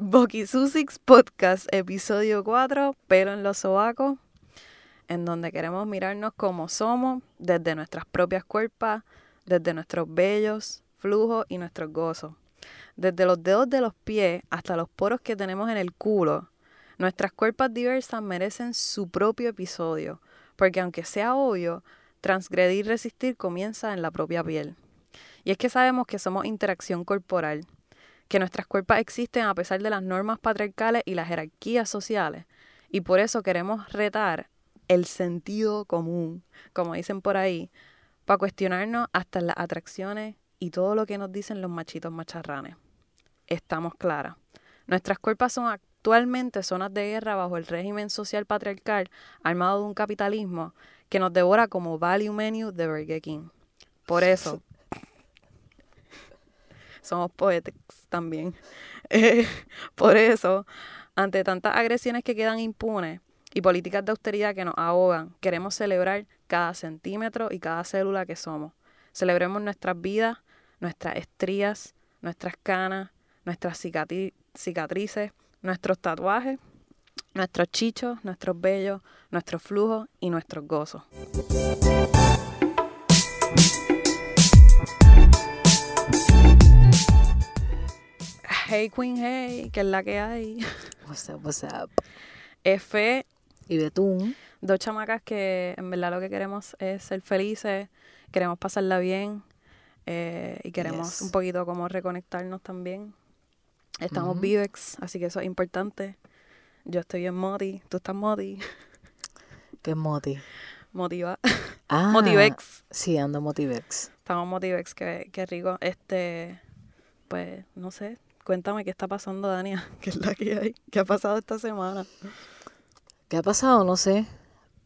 Boki Susix Podcast, episodio 4, Pelo en los sobacos, en donde queremos mirarnos como somos, desde nuestras propias cuerpos, desde nuestros bellos, flujos y nuestros gozos. Desde los dedos de los pies hasta los poros que tenemos en el culo, nuestras cuerpos diversas merecen su propio episodio, porque aunque sea obvio, transgredir y resistir comienza en la propia piel. Y es que sabemos que somos interacción corporal, que nuestras cuerpos existen a pesar de las normas patriarcales y las jerarquías sociales. Y por eso queremos retar el sentido común, como dicen por ahí, para cuestionarnos hasta las atracciones y todo lo que nos dicen los machitos macharranes. Estamos claras. Nuestras cuerpos son actualmente zonas de guerra bajo el régimen social patriarcal armado de un capitalismo que nos devora como value menu de Burger King. Por eso, somos poetas también. Eh, por eso, ante tantas agresiones que quedan impunes y políticas de austeridad que nos ahogan, queremos celebrar cada centímetro y cada célula que somos. Celebremos nuestras vidas, nuestras estrías, nuestras canas, nuestras cicatrices, nuestros tatuajes, nuestros chichos, nuestros vellos, nuestros flujos y nuestros gozos. Hey Queen Hey, que es la que hay. What's up, what's up? F y Betún. Dos chamacas que en verdad lo que queremos es ser felices, queremos pasarla bien eh, y queremos un poquito como reconectarnos también. Estamos vivex, así que eso es importante. Yo estoy bien moti, tú estás moti. ¿Qué es moti? Motiva. Ah, Motivex. Sí, ando Motivex. Estamos Motivex, qué, qué rico. Este, pues, no sé, Cuéntame qué está pasando, Dania. ¿Qué es la que hay? ¿Qué ha pasado esta semana? ¿Qué ha pasado? No sé.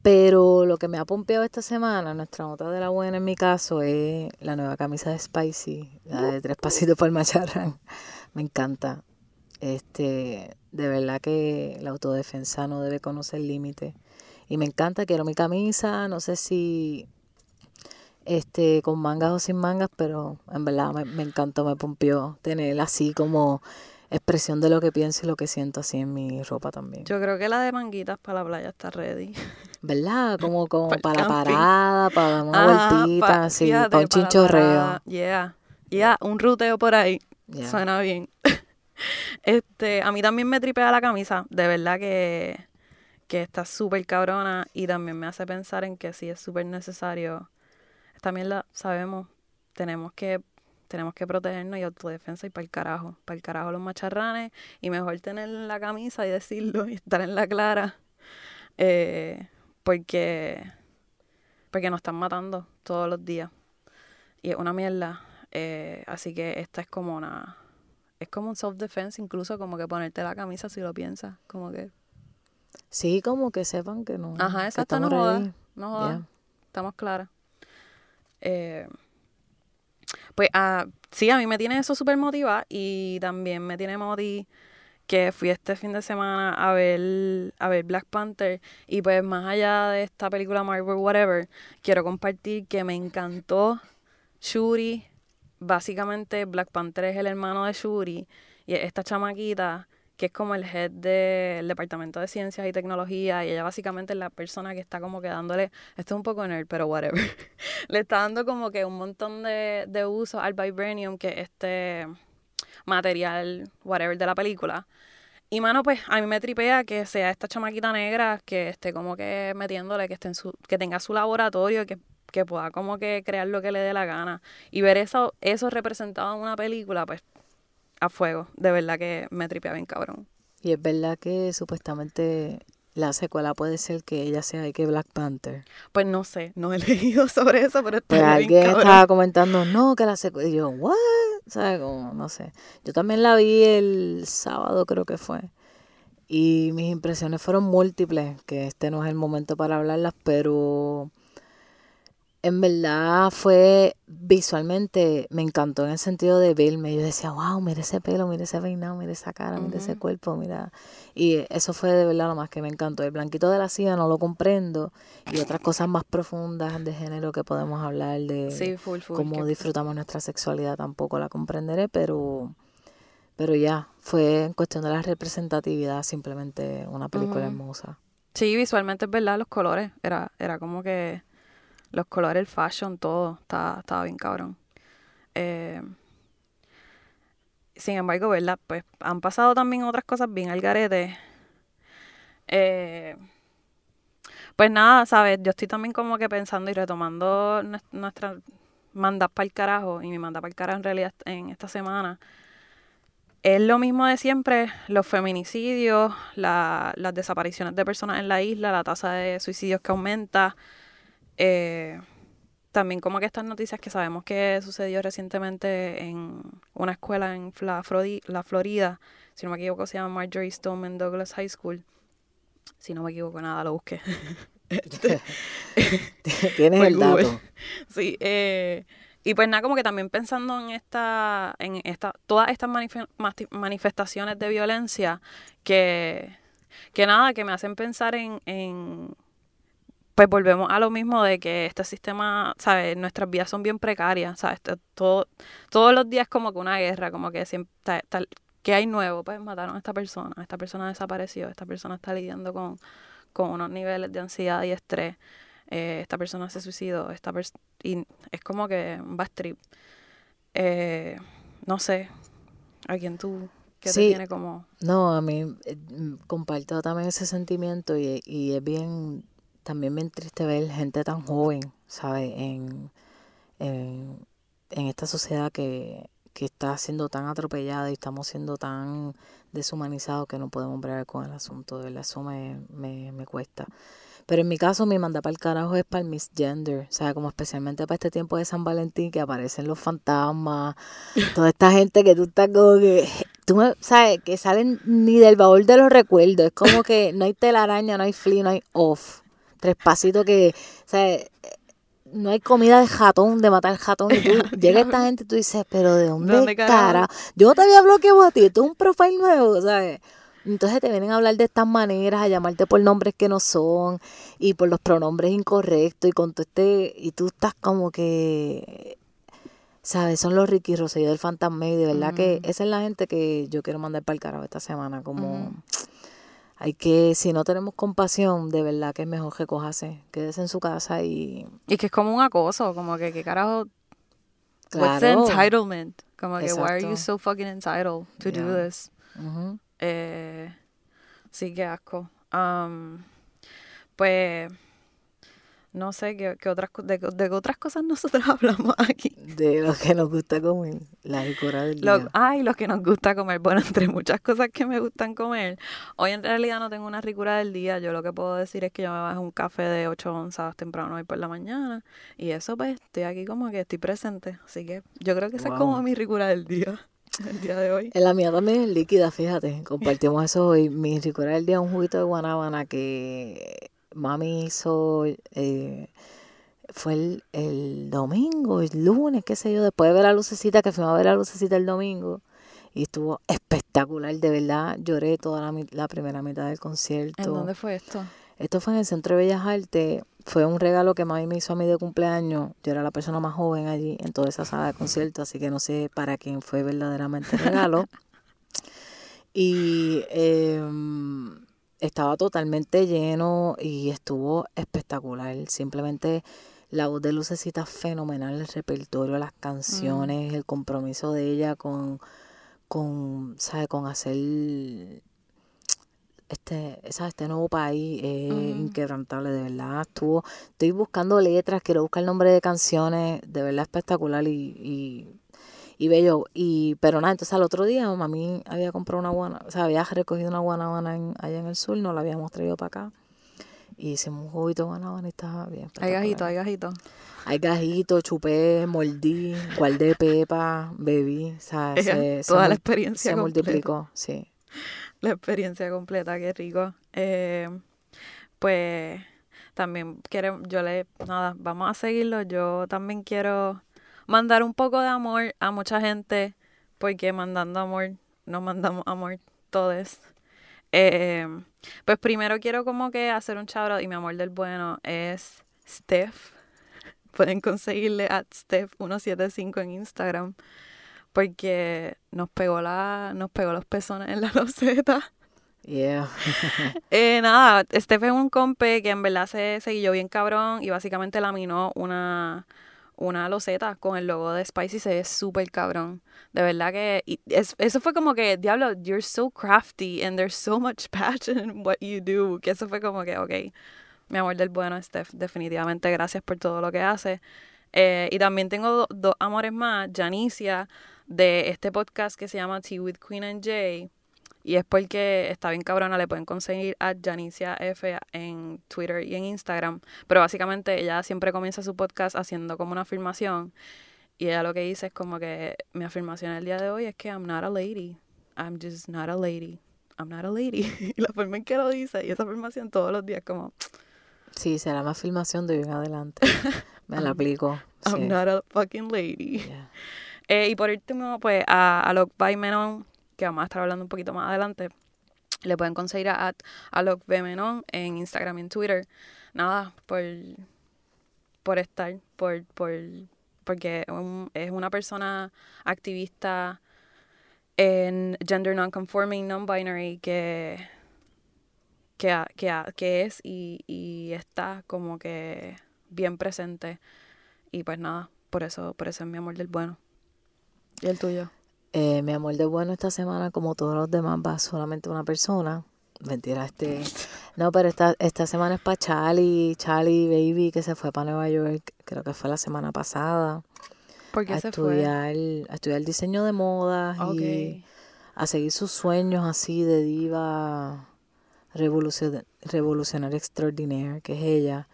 Pero lo que me ha pompeado esta semana, nuestra nota de la buena en mi caso, es la nueva camisa de Spicy, la de tres pasitos por el macharrán. Me encanta. Este, de verdad que la autodefensa no debe conocer límites. Y me encanta, quiero mi camisa, no sé si este, con mangas o sin mangas, pero en verdad me, encantó, me pompió tener así como expresión de lo que pienso y lo que siento así en mi ropa también. Yo creo que la de manguitas para la playa está ready. ¿Verdad? Como, como para, la parada, para dar una vueltita, así, para un chinchorreo. Yeah, yeah, un ruteo por ahí. Suena bien. este, a mí también me tripea la camisa, de verdad que, que está súper cabrona y también me hace pensar en que sí es súper necesario también la sabemos, tenemos que tenemos que protegernos y autodefensa y para el carajo, para el carajo los macharranes y mejor tener la camisa y decirlo y estar en la clara eh, porque porque nos están matando todos los días y es una mierda eh, así que esta es como una es como un self defense incluso como que ponerte la camisa si lo piensas como que sí como que sepan que no ajá exacto no jodas no jodas estamos claras eh, pues ah, sí, a mí me tiene eso súper motivada y también me tiene moti que fui este fin de semana a ver, a ver Black Panther y pues más allá de esta película Marvel Whatever, quiero compartir que me encantó Shuri. Básicamente Black Panther es el hermano de Shuri y esta chamaquita que es como el head del Departamento de Ciencias y Tecnología, y ella básicamente es la persona que está como que dándole, esto es un poco nerd, pero whatever, le está dando como que un montón de, de uso al vibranium, que es este material, whatever, de la película. Y mano, pues a mí me tripea que sea esta chamaquita negra que esté como que metiéndole, que esté en su, que tenga su laboratorio, que, que pueda como que crear lo que le dé la gana. Y ver eso, eso representado en una película, pues a fuego. De verdad que me tripea bien cabrón. Y es verdad que supuestamente la secuela puede ser que ella sea que Black Panther. Pues no sé, no he leído sobre eso, pero está pues alguien estaba comentando, no, que la secuela. Y yo, ¿what? ¿Sabes? Como, no sé. Yo también la vi el sábado, creo que fue. Y mis impresiones fueron múltiples, que este no es el momento para hablarlas, pero en verdad fue visualmente, me encantó en el sentido de verme. Yo decía, wow, mira ese pelo, mira ese peinado, mira esa cara, mira ese cuerpo, mira. Y eso fue de verdad lo más que me encantó. El blanquito de la silla no lo comprendo y otras cosas más profundas de género que podemos hablar de cómo disfrutamos nuestra sexualidad tampoco la comprenderé, pero Pero ya, fue en cuestión de la representatividad, simplemente una película hermosa. Sí, visualmente es verdad, los colores. Era, era como que los colores, el fashion, todo. Estaba, estaba bien cabrón. Eh, sin embargo, ¿verdad? Pues han pasado también otras cosas bien al garete. Eh, pues nada, ¿sabes? Yo estoy también como que pensando y retomando nuestra manda para el carajo y mi manda para el carajo en realidad en esta semana. Es lo mismo de siempre, los feminicidios, las desapariciones de personas en la isla, la tasa de suicidios que aumenta. Eh, también como que estas noticias que sabemos que sucedió recientemente en una escuela en la, la Florida, si no me equivoco se llama Marjorie Stoneman Douglas High School. Si no me equivoco nada, lo busqué. Este, Tienes el dato. Sí, eh, y pues nada, como que también pensando en esta, en esta, todas estas manifestaciones de violencia que, que nada, que me hacen pensar en, en pues volvemos a lo mismo de que este sistema, ¿sabes? Nuestras vidas son bien precarias, ¿sabes? Todo, todos los días como que una guerra, como que siempre, tal, ¿qué hay nuevo? Pues mataron a esta persona, esta persona desapareció, esta persona está lidiando con, con unos niveles de ansiedad y estrés, eh, esta persona se suicidó, esta y es como que un bad trip. Eh, no sé, ¿a quién tú que te tiene como...? No, a mí eh, comparto también ese sentimiento y, y es bien también me entriste ver gente tan joven, ¿sabes? En, en, esta sociedad que, está siendo tan atropellada y estamos siendo tan deshumanizados que no podemos bregar con el asunto. De eso me, me, me cuesta. Pero en mi caso, mi manda para el carajo es para el misgender. O sea, como especialmente para este tiempo de San Valentín que aparecen los fantasmas. toda esta gente que tú estás como que. Tú sabes, que salen ni del baúl de los recuerdos. Es como que no hay telaraña, no hay flea, no hay off tres pasitos que, o sea, no hay comida de jatón, de matar jatón. Y tú, llega esta gente y tú dices, pero ¿de dónde, cara? Yo no te había bloqueado a ti, esto es un profile nuevo, ¿sabes? Entonces te vienen a hablar de estas maneras, a llamarte por nombres que no son y por los pronombres incorrectos y con todo este, y tú estás como que, ¿sabes? Son los Ricky Rosselló del Fantasma y de verdad que esa es la gente que yo quiero mandar para el carajo esta semana, como hay que, si no tenemos compasión, de verdad que es mejor que cojase, quédese en su casa y... Y que es como un acoso, como que, ¿qué carajo? Claro. What's the entitlement? Como que, why are you so fucking entitled to do this? eh, sí, qué asco. Um, pues no sé qué, qué otras de, de, otras cosas nosotros hablamos aquí. De lo que nos gusta comer, la ricura del día. ay, lo que nos gusta comer. Bueno, entre muchas cosas que me gustan comer, hoy en realidad no tengo una ricura del día. Yo lo que puedo decir es que yo me bajo un café de 8 onzas temprano hoy por la mañana. Y eso, pues, estoy aquí como que estoy presente. Así que yo creo que esa es como mi ricura del día. El día de hoy. En la mía también es líquida, fíjate. Compartimos eso hoy. Mi ricura del día es un juguito de guanábana que mami hizo, eh, fue el, el, domingo, el lunes, qué sé yo, después de ver la lucecita, que fuimos a ver la lucecita el domingo. Y estuvo espectacular, de verdad. Lloré toda la, la primera mitad del concierto. ¿En dónde fue esto? Esto fue en el Centro de Bellas Artes. Fue un regalo que mami me hizo a mí de cumpleaños. Yo era la persona más joven allí en toda esa sala de concierto, así que no sé para quién fue verdaderamente el regalo. y eh, estaba totalmente lleno y estuvo espectacular. Simplemente la voz de Lucecita fenomenal, el repertorio, las canciones, el compromiso de ella con, con, ¿sabe? con hacer este, este nuevo país inquebrantable, de verdad. Estuvo, estoy buscando letras, quiero buscar el nombre de canciones, de verdad espectacular y, y y bello. Y, pero nada, entonces al otro día mami había comprado una guana, o sea, había recogido una guanabana en, allá en el sur, no la habíamos traído para acá. Y hicimos un juguito de guanabana y estaba bien. Hay gajito, hay gajito. Hay gajito, chupé, mordí, guardé pepa, bebí, o sea, se, Toda la experiencia se multiplicó, sí. La experiencia completa, qué rico. Eh, pues también quiero, yo le, nada, vamos a seguirlo. Yo también quiero mandar un poco de amor a mucha gente, porque mandando amor, no mandamos amor todos. Eh, pues primero quiero como que hacer un chabro y mi amor del bueno es Steph. Pueden conseguirle a Steph175 en Instagram. porque nos pegó la, nos pegó los pezones en la loseta. Yeah. Eh, nada, este fue un compe que en verdad se seguió bien cabrón y básicamente laminó una, una loseta con el logo de Spicy, se ve súper cabrón. De verdad que es- eso fue como que, diablo, you're so crafty and there's so much passion in what you do. Que eso fue como que, ok, mi amor del bueno, Steph, definitivamente gracias por todo lo que hace. Eh, y también tengo do- dos amores más, Janicia, de este podcast que se llama Tea with Queen and Jay. Y es porque está bien cabrona, le pueden conseguir a Janicia F en Twitter y en Instagram. Pero básicamente ella siempre comienza su podcast haciendo como una afirmación. Y ella lo que dice es como que mi afirmación el día de hoy es que I'm not a lady. I'm just not a lady. I'm not a lady. y la forma en que lo dice y esa afirmación todos los días como Sí, será más filmación de hoy en adelante. Me la aplico. I'm Sí. not a fucking lady. Yeah. Eh, y por último, pues a, a Locke by Menon, que vamos a estar hablando un poquito más adelante, le pueden conseguir a, a Locke by Menon en Instagram y en Twitter. Nada, por, por estar, por, por, porque es una persona activista en gender non-conforming, non-binary, que, que, que, que es y, y está como que bien presente. Y pues nada, por eso, por eso es mi amor del bueno. ¿Y el tuyo? Eh, mi amor de bueno esta semana, como todos los demás, va solamente una persona. Mentira, este. No, pero esta, esta semana es para Charlie, Charlie Baby, que se fue para Nueva York, creo que fue la semana pasada, ¿Por qué a se fue? estudiar, a estudiar diseño de modas y a seguir sus sueños así de diva revolucion- revolucionaria extraordinaria, que es ella.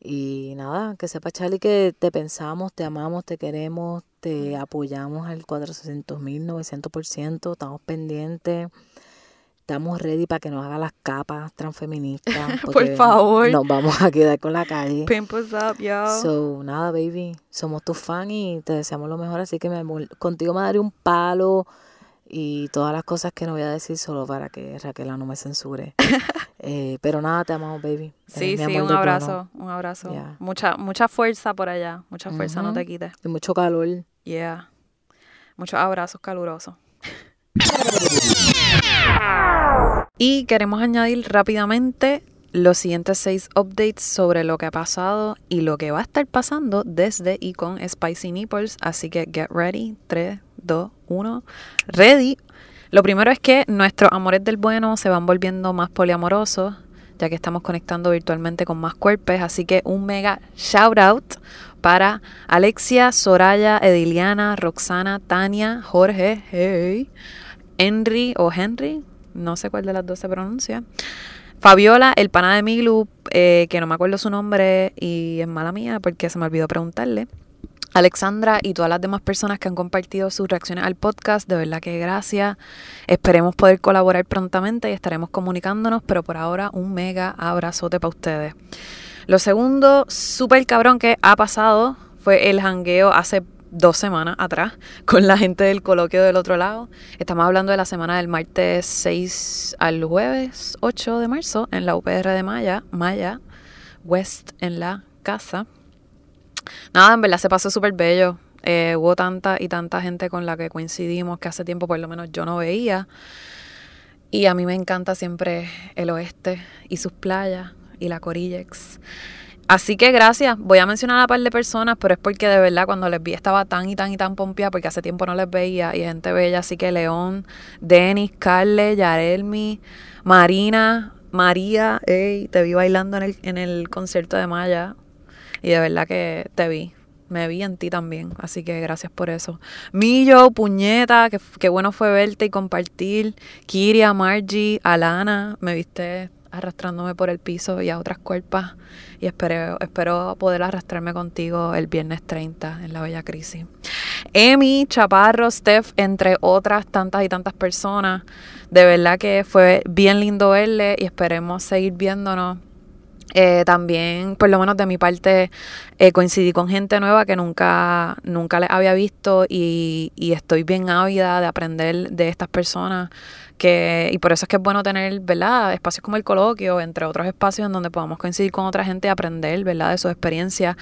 Y nada, que sepa Charlie que te pensamos, te amamos, te queremos, te apoyamos al 400 mil, 900%, estamos pendientes, estamos ready para que nos haga las capas transfeministas. Por favor. Nos vamos a quedar con la calle. Pimp us up, yo. So, nada, baby, somos tus fan y te deseamos lo mejor, así que amor, contigo me daré un palo y todas las cosas que no voy a decir solo para que Raquela no me censure. Eh, pero nada, te amamos, baby. Eres sí, sí, un abrazo, un abrazo. Yeah. Mucha, mucha fuerza por allá, mucha fuerza, no te quites. Y mucho calor. Yeah. Muchos abrazos calurosos. Y queremos añadir rápidamente los siguientes seis updates sobre lo que ha pasado y lo que va a estar pasando desde y con Spicy Nipples. Así que get ready. 3, 2, 1. Ready. Lo primero es que nuestros amores del bueno se van volviendo más poliamorosos, ya que estamos conectando virtualmente con más cuerpos. Así que un mega shout out para Alexia, Soraya, Ediliana, Roxana, Tania, Jorge, hey, Henry o Henry, no sé cuál de las dos se pronuncia. Fabiola, el pana de Milu, eh, que no me acuerdo su nombre y es mala mía porque se me olvidó preguntarle. Alexandra y todas las demás personas que han compartido sus reacciones al podcast, de verdad que gracias. Esperemos poder colaborar prontamente y estaremos comunicándonos, pero por ahora un mega abrazote para ustedes. Lo segundo, súper cabrón que ha pasado, fue el jangueo hace dos semanas atrás con la gente del coloquio del otro lado. Estamos hablando de la semana del martes 6 al jueves 8 de marzo en la UPR de Maya, Maya, West en la casa. Nada, en verdad se pasó súper bello. Eh, hubo tanta y tanta gente con la que coincidimos que hace tiempo por lo menos yo no veía. Y a mí me encanta siempre el oeste y sus playas y la Corillex. Así que gracias. Voy a mencionar a un par de personas, pero es porque de verdad cuando les vi estaba tan y tan y tan pompeada porque hace tiempo no les veía y gente bella. Así que León, Denis, Carle, Yarelmi, Marina, María, ey, te vi bailando en el, en el concierto de Maya y de verdad que te vi. Me vi en ti también, así que gracias por eso. Millo, puñeta, que bueno fue verte y compartir. Kiria, Margie, Alana, me viste arrastrándome por el piso y a otras cuerpas. Y espero, espero poder arrastrarme contigo el viernes 30 en la Bella Crisis. Emi, Chaparro, Steph, entre otras tantas y tantas personas. De verdad que fue bien lindo verle y esperemos seguir viéndonos. Eh, también, por lo menos de mi parte, eh, coincidí con gente nueva que nunca, nunca les había visto y, y estoy bien ávida de aprender de estas personas que, y por eso es que es bueno tener, ¿verdad? Espacios como el coloquio, entre otros espacios en donde podamos coincidir con otra gente y aprender, ¿verdad? De sus experiencias.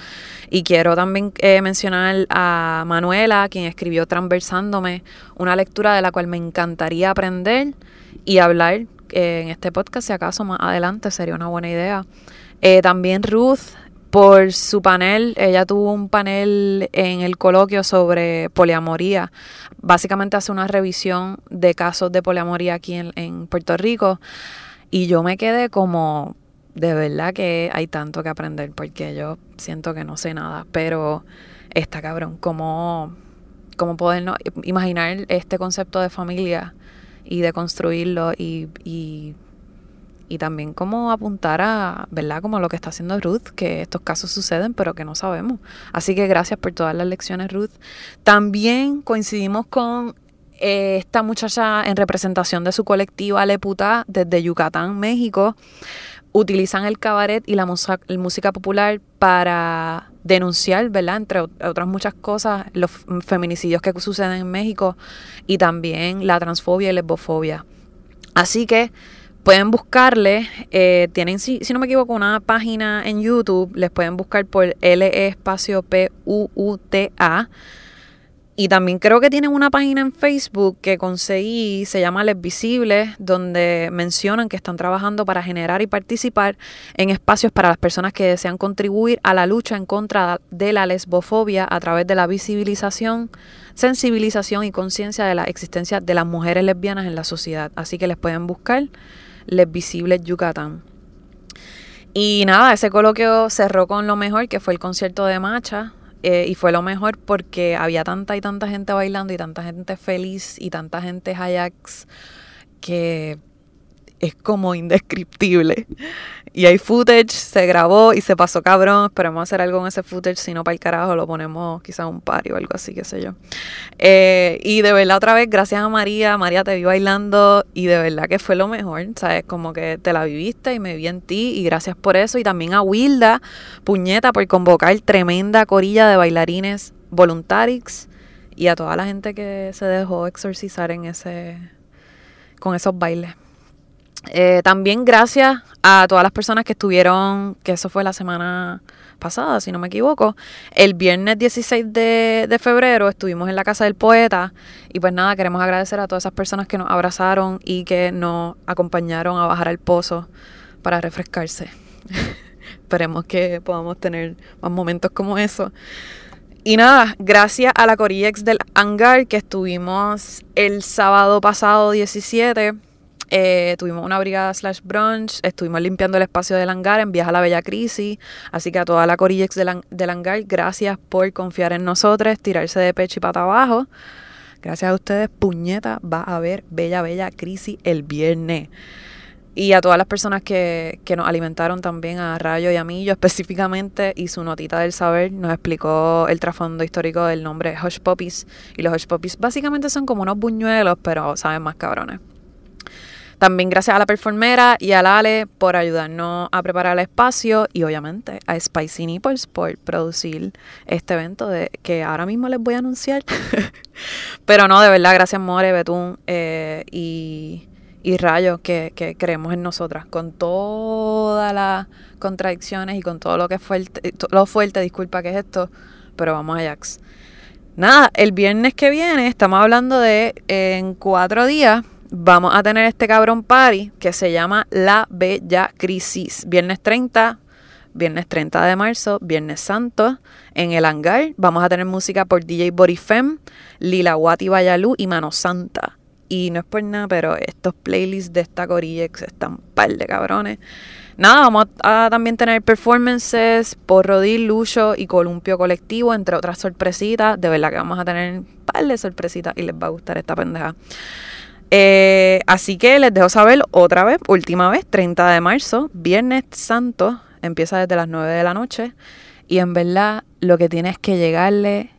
Y quiero también eh, mencionar a Manuela, quien escribió Transversándome, una lectura de la cual me encantaría aprender y hablar eh, en este podcast, si acaso más adelante sería una buena idea. Eh, también Ruth, por su panel. Ella tuvo un panel en el coloquio sobre poliamoría. Básicamente hace una revisión de casos de poliamoría aquí en, Puerto Rico. Y yo me quedé como, de verdad que hay tanto que aprender porque yo siento que no sé nada. Pero está cabrón, como, como poder imaginar este concepto de familia y de construirlo y, y y también como apuntar a, ¿verdad? Como lo que está haciendo Ruth, que estos casos suceden, pero que no sabemos. Así que gracias por todas las lecciones, Ruth. También coincidimos con eh, esta muchacha en representación de su colectiva Leputa desde Yucatán, México. Utilizan el cabaret y la música popular para denunciar, ¿verdad? Entre otras muchas cosas, los feminicidios que suceden en México y también la transfobia y lesbofobia. Así que Pueden buscarle, eh, tienen, si, si, no me equivoco, una página en YouTube, les pueden buscar por L espacio P U U T A. Y también creo que tienen una página en Facebook que conseguí, se llama Les Visibles, donde mencionan que están trabajando para generar y participar en espacios para las personas que desean contribuir a la lucha en contra de la lesbofobia a través de la visibilización, sensibilización y conciencia de la existencia de las mujeres lesbianas en la sociedad. Así que les pueden buscar. Les Visibles Yucatán. Y nada, ese coloquio cerró con lo mejor, que fue el concierto de Macha. Eh, y fue lo mejor porque había tanta y tanta gente bailando y tanta gente feliz y tanta gente Ajax que es como indescriptible. Y hay footage, se grabó y se pasó cabrón. Esperemos hacer algo en ese footage. Si no, para el carajo, lo ponemos quizás un party o algo así, qué sé yo. Eh, y de verdad, otra vez, gracias a María. María te vi bailando y de verdad que fue lo mejor. ¿Sabes? Como que te la viviste y me vi en ti. Y gracias por eso. Y también a Wilda, puñeta, por convocar tremenda corilla de bailarines voluntarios. Y a toda la gente que se dejó exorcizar en ese. con esos bailes. Eh, también gracias a todas las personas que estuvieron, que eso fue la semana pasada, si no me equivoco. El viernes 16 de, febrero estuvimos en la Casa del Poeta y pues nada, queremos agradecer a todas esas personas que nos abrazaron y que nos acompañaron a bajar al pozo para refrescarse. Esperemos que podamos tener más momentos como eso. Y nada, gracias a la Coriex del Hangar que estuvimos el sábado pasado 17 eh, tuvimos una brigada slash brunch, estuvimos limpiando el espacio del hangar en Viaja a la Bella Crisis. Así que a toda la Corillex del, del hangar, gracias por confiar en nosotros, tirarse de pecho y pata abajo. Gracias a ustedes, puñeta, va a haber Bella Bella Crisis el viernes. Y a todas las personas que, que, nos alimentaron también, a Rayo y a mí, yo específicamente, y su notita del saber nos explicó el trasfondo histórico del nombre Hush Puppies. Y los Hush Puppies básicamente son como unos buñuelos, pero saben más cabrones. También gracias a la performera y a Ale por ayudarnos a preparar el espacio y obviamente a Spicy Nipples por producir este evento de, que ahora mismo les voy a anunciar. Pero no, de verdad, gracias More, Betún eh, y, Rayo que, creemos en nosotras con todas las contradicciones y con todo lo que es fuerte, lo fuerte, disculpa que es esto, pero vamos a Jax. Nada, el viernes que viene estamos hablando de en cuatro días vamos a tener este cabrón party que se llama La Bella Crisis. Viernes 30, viernes 30 de marzo, viernes santo, en el hangar. Vamos a tener música por DJ Borifem, Lila Wati Bayalú y Mano Santa. Y no es por nada, pero estos playlists de esta Corillex están par de cabrones. Nada, vamos a también tener performances por Rodil, Lucho y Columpio Colectivo, entre otras sorpresitas. De verdad que vamos a tener par de sorpresitas y les va a gustar esta pendeja. Eh, así que les dejo saber otra vez, última vez, 30 de marzo, Viernes Santo, empieza desde las 9 de la noche. Y en verdad, lo que tienes que llegarle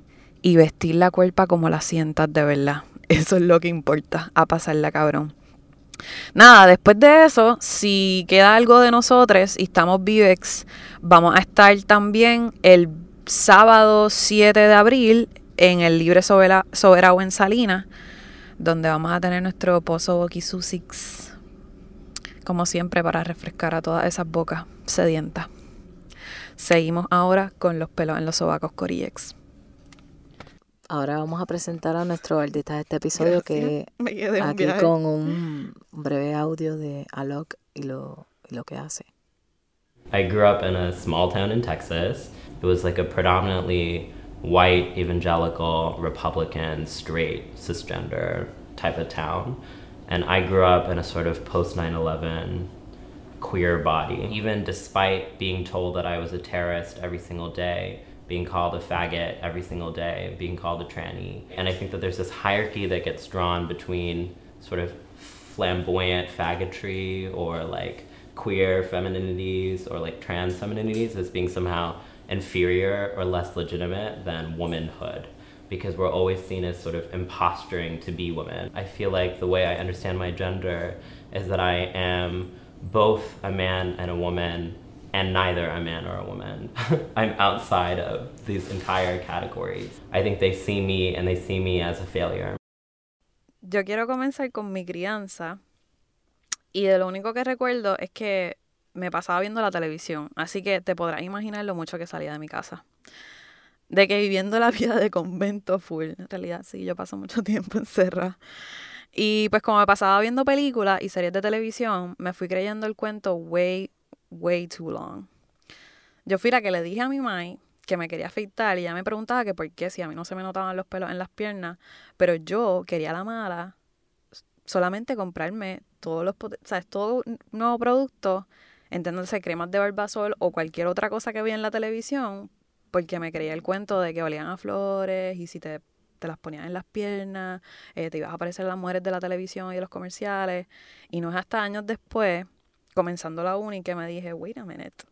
y vestir la cuerpa como la sientas de verdad. Eso es lo que importa, a pasarla cabrón. Nada, después de eso, si queda algo de nosotros y estamos vivex, vamos a estar también el sábado 7 de abril en el Libre Soberano en Salinas donde vamos a tener nuestro pozo Bokisusix, como siempre, para refrescar a todas esas bocas sedientas. Seguimos ahora con los pelos en los sobacos Coriex. Ahora vamos a presentar a nuestro artista de este episodio que aquí con un breve audio de Alok y lo, y lo que hace. I grew up in a small town in Texas. It was like a predominantly white, evangelical, Republican, straight, cisgender type of town. And I grew up in a sort of post 9 11 queer body. Even despite being told that I was a terrorist every single day, being called a faggot every single day, being called a tranny. And I think that there's this hierarchy that gets drawn between sort of flamboyant faggotry or like queer femininities or like trans femininities as being somehow inferior or less legitimate than womanhood because we're always seen as sort of imposturing to be women. I feel like the way I understand my gender is that I am both a man and a woman and neither a man or a woman. I'm outside of these entire categories. I think they see me and they see me as a failure. Yo quiero comenzar con mi crianza y de lo único que recuerdo es que me pasaba viendo la televisión, así que te podrás imaginar lo mucho que salía de mi casa. De que viviendo la vida de convento full, en realidad sí, yo paso mucho tiempo encerrada. Y pues como me pasaba viendo películas y series de televisión, me fui creyendo el cuento way, way too long. Yo fui la que le dije a mi mamá que me quería afeitar y ella me preguntaba que por qué si a mí no se me notaban los pelos en las piernas, pero yo quería la mala solamente comprarme todos los, ¿sabes? Todo nuevo producto entendiéndose cremas de barbasol o cualquier otra cosa que vi en la televisión, porque me creía el cuento de que olían a flores y si te, te las ponías en las piernas, eh, te ibas a aparecer las mujeres de la televisión y de los comerciales. Y no es hasta años después, comenzando la uni, que me dije, wait a minute.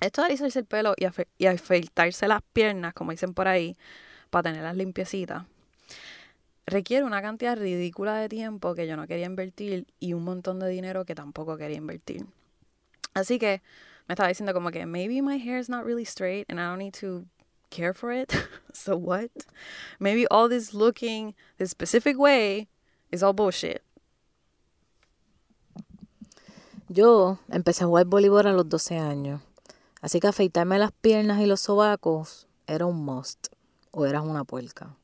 Esto de alisarse el pelo y, y afeitarse las piernas, como dicen por ahí, para tenerlas limpiecitas, requiere una cantidad ridícula de tiempo que yo no quería invertir y un montón de dinero que tampoco quería invertir. Así que me estaba diciendo como que maybe my hair is not really straight and I don't need to care for it. so what? Maybe all this looking this specific way is all bullshit. Yo empecé a jugar voleibol a los 12 años. Así que afeitarme las piernas y los sobacos era un must. O eras una puerca.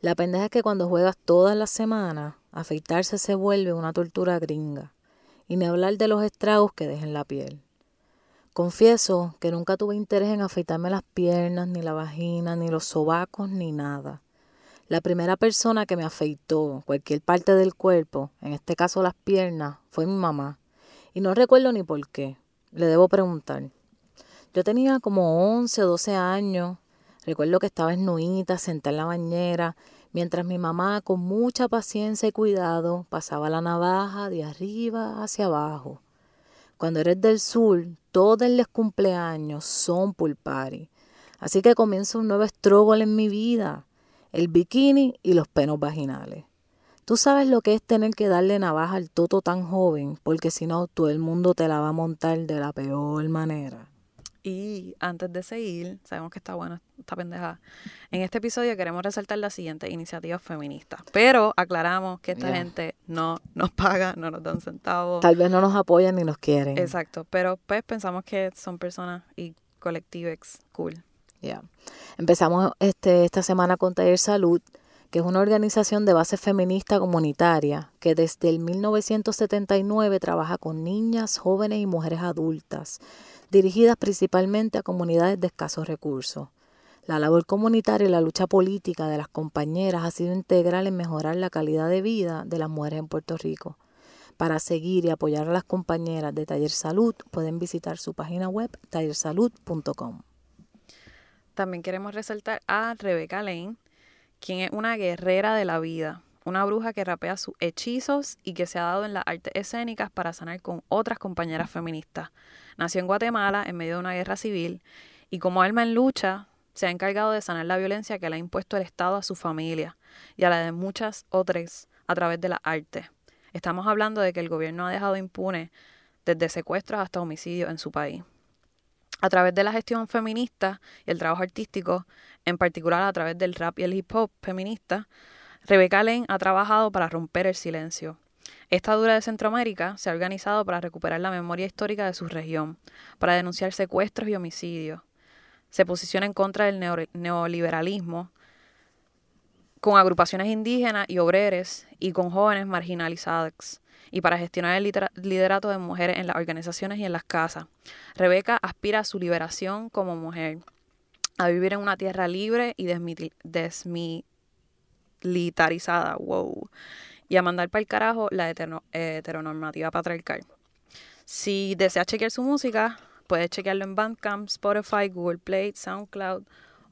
La pendeja es que cuando juegas todas las semanas, afeitarse se vuelve una tortura gringa y ni hablar de los estragos que dejen la piel. Confieso que nunca tuve interés en afeitarme las piernas, ni la vagina, ni los sobacos, ni nada. La primera persona que me afeitó cualquier parte del cuerpo, en este caso las piernas, fue mi mamá. Y no recuerdo ni por qué. Le debo preguntar. Yo tenía como 11 o 12 años. Recuerdo que estaba esnuita, sentada en la bañera mientras mi mamá con mucha paciencia y cuidado pasaba la navaja de arriba hacia abajo. Cuando eres del sur, todos los cumpleaños son pulpari. Así que comienza un nuevo estrógol en mi vida, el bikini y los penos vaginales. Tú sabes lo que es tener que darle navaja al toto tan joven, porque si no, todo el mundo te la va a montar de la peor manera. Y antes de seguir, sabemos que está buena esta pendeja. En este episodio queremos resaltar la siguiente iniciativa feminista. Pero aclaramos que esta gente no nos paga, no nos dan centavos. Tal vez no nos apoyan ni nos quieren. Exacto. Pero pues pensamos que son personas y colectivos cool. Ya. Empezamos este, esta semana con Taller Salud, que es una organización de base feminista comunitaria que desde el 1979 trabaja con niñas, jóvenes y mujeres adultas dirigidas principalmente a comunidades de escasos recursos. La labor comunitaria y la lucha política de las compañeras ha sido integral en mejorar la calidad de vida de las mujeres en Puerto Rico. Para seguir y apoyar a las compañeras de Taller Salud, pueden visitar su página web tallersalud.com. También queremos resaltar a Rebeca Lane, quien es una guerrera de la vida, una bruja que rapea sus hechizos y que se ha dado en las artes escénicas para sanar con otras compañeras feministas. Nació en Guatemala en medio de una guerra civil y como alma en lucha se ha encargado de sanar la violencia que le ha impuesto el Estado a su familia y a la de muchas otras a través de la arte. Estamos hablando de que el gobierno ha dejado impune desde secuestros hasta homicidios en su país. A través de la gestión feminista y el trabajo artístico, en particular a través del rap y el hip hop feminista, Rebeca Lane ha trabajado para romper el silencio. Esta dura de Centroamérica se ha organizado para recuperar la memoria histórica de su región, para denunciar secuestros y homicidios. Se posiciona en contra del neoliberalismo con agrupaciones indígenas y obreros y con jóvenes marginalizados y para gestionar el liderato de mujeres en las organizaciones y en las casas. Rebeca aspira a su liberación como mujer, a vivir en una tierra libre y desmilitarizada, wow, y a mandar para el carajo la heteronormativa patriarcal. Si deseas chequear su música, puedes chequearlo en Bandcamp, Spotify, Google Play, SoundCloud.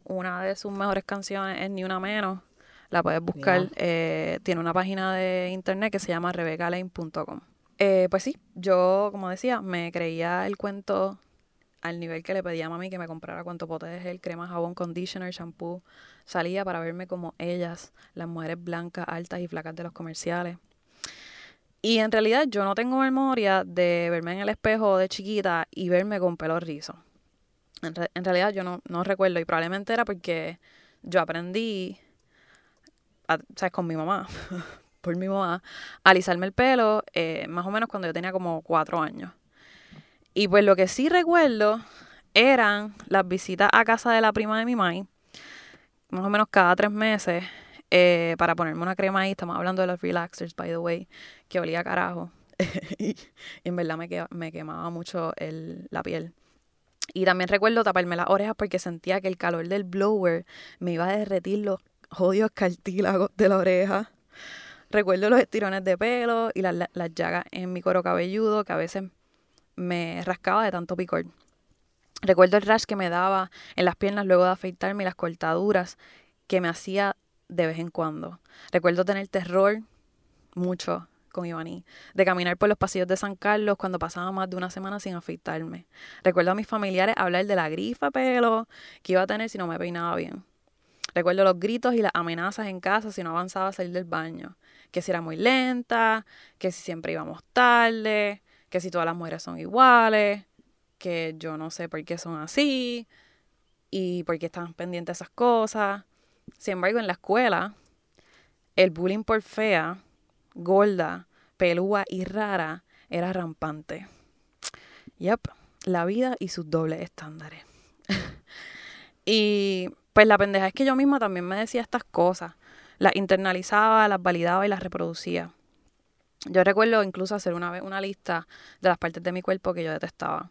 Una de sus mejores canciones es Ni Una Menos la puedes buscar. Eh, tiene una página de internet que se llama rebecalane.com. Eh, pues sí, yo, como decía, me creía el cuento al nivel que le pedía a mami que me comprara cuánto pote de gel, crema, jabón, conditioner, shampoo. Salía para verme como ellas, las mujeres blancas, altas y flacas de los comerciales. Y en realidad yo no tengo memoria de verme en el espejo de chiquita y verme con pelo rizo. En, realidad yo no, no recuerdo y probablemente era porque yo aprendí ¿sabes? Con mi mamá, por mi mamá, alisarme el pelo, eh, más o menos cuando yo tenía como cuatro años. Y pues lo que sí recuerdo eran las visitas a casa de la prima de mi mamá, más o menos cada tres meses, eh, para ponerme una crema ahí. Estamos hablando de los relaxers, by the way, que olía carajo. y, en verdad me, me quemaba mucho el, la piel. Y también recuerdo taparme las orejas porque sentía que el calor del blower me iba a derretir los jodidos cartílagos de la oreja. Recuerdo los estirones de pelo y las, las llagas en mi cuero cabelludo que a veces me rascaba de tanto picor. Recuerdo el rash que me daba en las piernas luego de afeitarme y las cortaduras que me hacía de vez en cuando. Recuerdo tener terror mucho con Ivani, de caminar por los pasillos de San Carlos cuando pasaba más de una semana sin afeitarme. Recuerdo a mis familiares hablar de la grifa pelo que iba a tener si no me peinaba bien. Recuerdo los gritos y las amenazas en casa si no avanzaba a salir del baño. Que si era muy lenta, que si siempre íbamos tarde, que si todas las mujeres son iguales, que yo no sé por qué son así y por qué están pendientes de esas cosas. Sin embargo, en la escuela, el bullying por fea, gorda, pelúa y rara era rampante. Yep, la vida y sus dobles estándares. y pues la pendeja es que yo misma también me decía estas cosas. Las internalizaba, las validaba y las reproducía. Yo recuerdo incluso hacer una vez una lista de las partes de mi cuerpo que yo detestaba.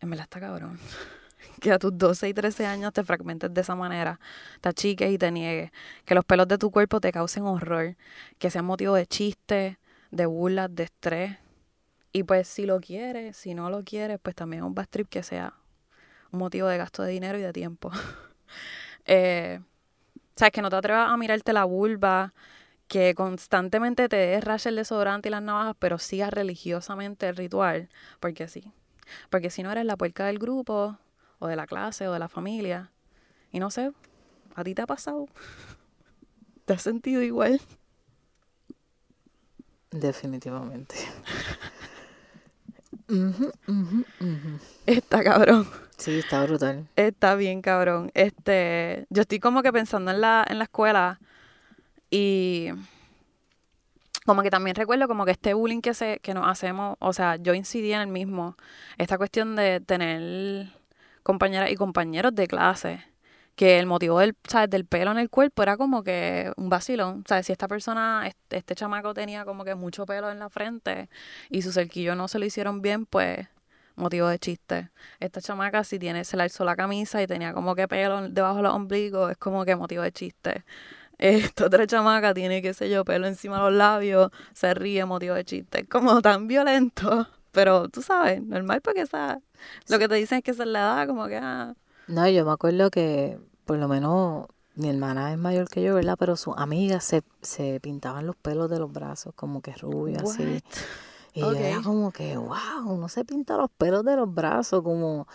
En verdad está cabrón. que a tus 12 y 13 años te fragmentes de esa manera, te achiques y te niegues, que los pelos de tu cuerpo te causen horror, que sean motivo de chiste, de burlas, de estrés. Y pues si lo quieres, si no lo quieres, pues también un bad trip que sea un motivo de gasto de dinero y de tiempo. Eh, sabes que no te atrevas a mirarte la vulva, que constantemente te des el desodorante y las navajas, pero sigas religiosamente el ritual, porque sí. Porque si no eres la puerca del grupo, o de la clase, o de la familia, y no sé, ¿a ti te ha pasado? ¿Te has sentido igual? Definitivamente. Está cabrón. Sí, está brutal. Está bien, cabrón. Este, yo estoy como que pensando en la, en la escuela y como que también recuerdo como que este bullying que se, que nos hacemos, o sea, yo incidí en el mismo, esta cuestión de tener compañeras y compañeros de clase, que el motivo del, ¿sabes? del pelo en el cuerpo era como que un vacilón. Sea, si esta persona, este, este chamaco tenía como que mucho pelo en la frente y su cerquillo no se lo hicieron bien, pues motivo de chiste. Esta chamaca si tiene, se la alzó la camisa y tenía como que pelo debajo de los ombligos, es como que motivo de chiste. Esta otra chamaca tiene, qué sé yo, pelo encima de los labios, se ríe, motivo de chiste. Es como tan violento, pero tú sabes, normal porque sabes. Lo que te dicen es que se le da como que... Ah. No, yo me acuerdo que por lo menos mi hermana es mayor que yo, ¿verdad? Pero sus amigas se, se pintaban los pelos de los brazos como que rubio, así. Y yo era como que, wow, no se pinta los pelos de los brazos, como,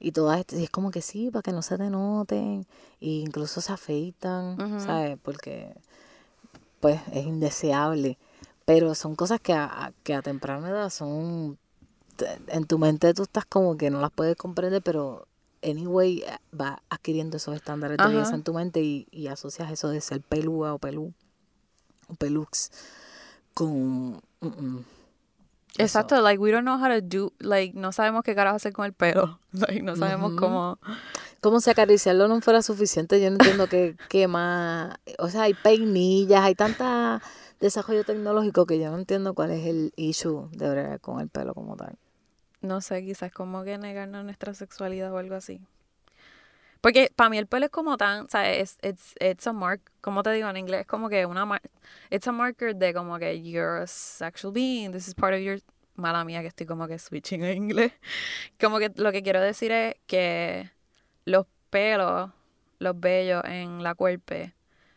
y todas, y es como que sí, para que no se te noten, e incluso se afeitan, ¿sabes? Porque, pues, es indeseable. Pero son cosas que a, que a temprana edad son, en tu mente tú estás como que no las puedes comprender, pero anyway, va adquiriendo esos estándares de belleza en tu mente y, y asocias eso de ser pelúa o pelú, o pelux, con... Exacto, like we don't know how to do, like no sabemos qué carajo hacer con el pelo, like no sabemos cómo... Como si acariciarlo no fuera suficiente, yo no entiendo qué, qué más, o sea, hay peinillas, hay tanta desarrollo tecnológico que yo no entiendo cuál es el issue de verdad con el pelo como tal. No sé, quizás como que negarnos nuestra sexualidad o algo así. Porque para mí el pelo es como tan, o sea, es it's, it's a mark, como te digo en inglés, es como que una mar it's a marker de como que you're a sexual being, this is part of your mala mía que estoy como que switching en inglés. Como que lo que quiero decir es que los pelos, los vellos en la cuerpe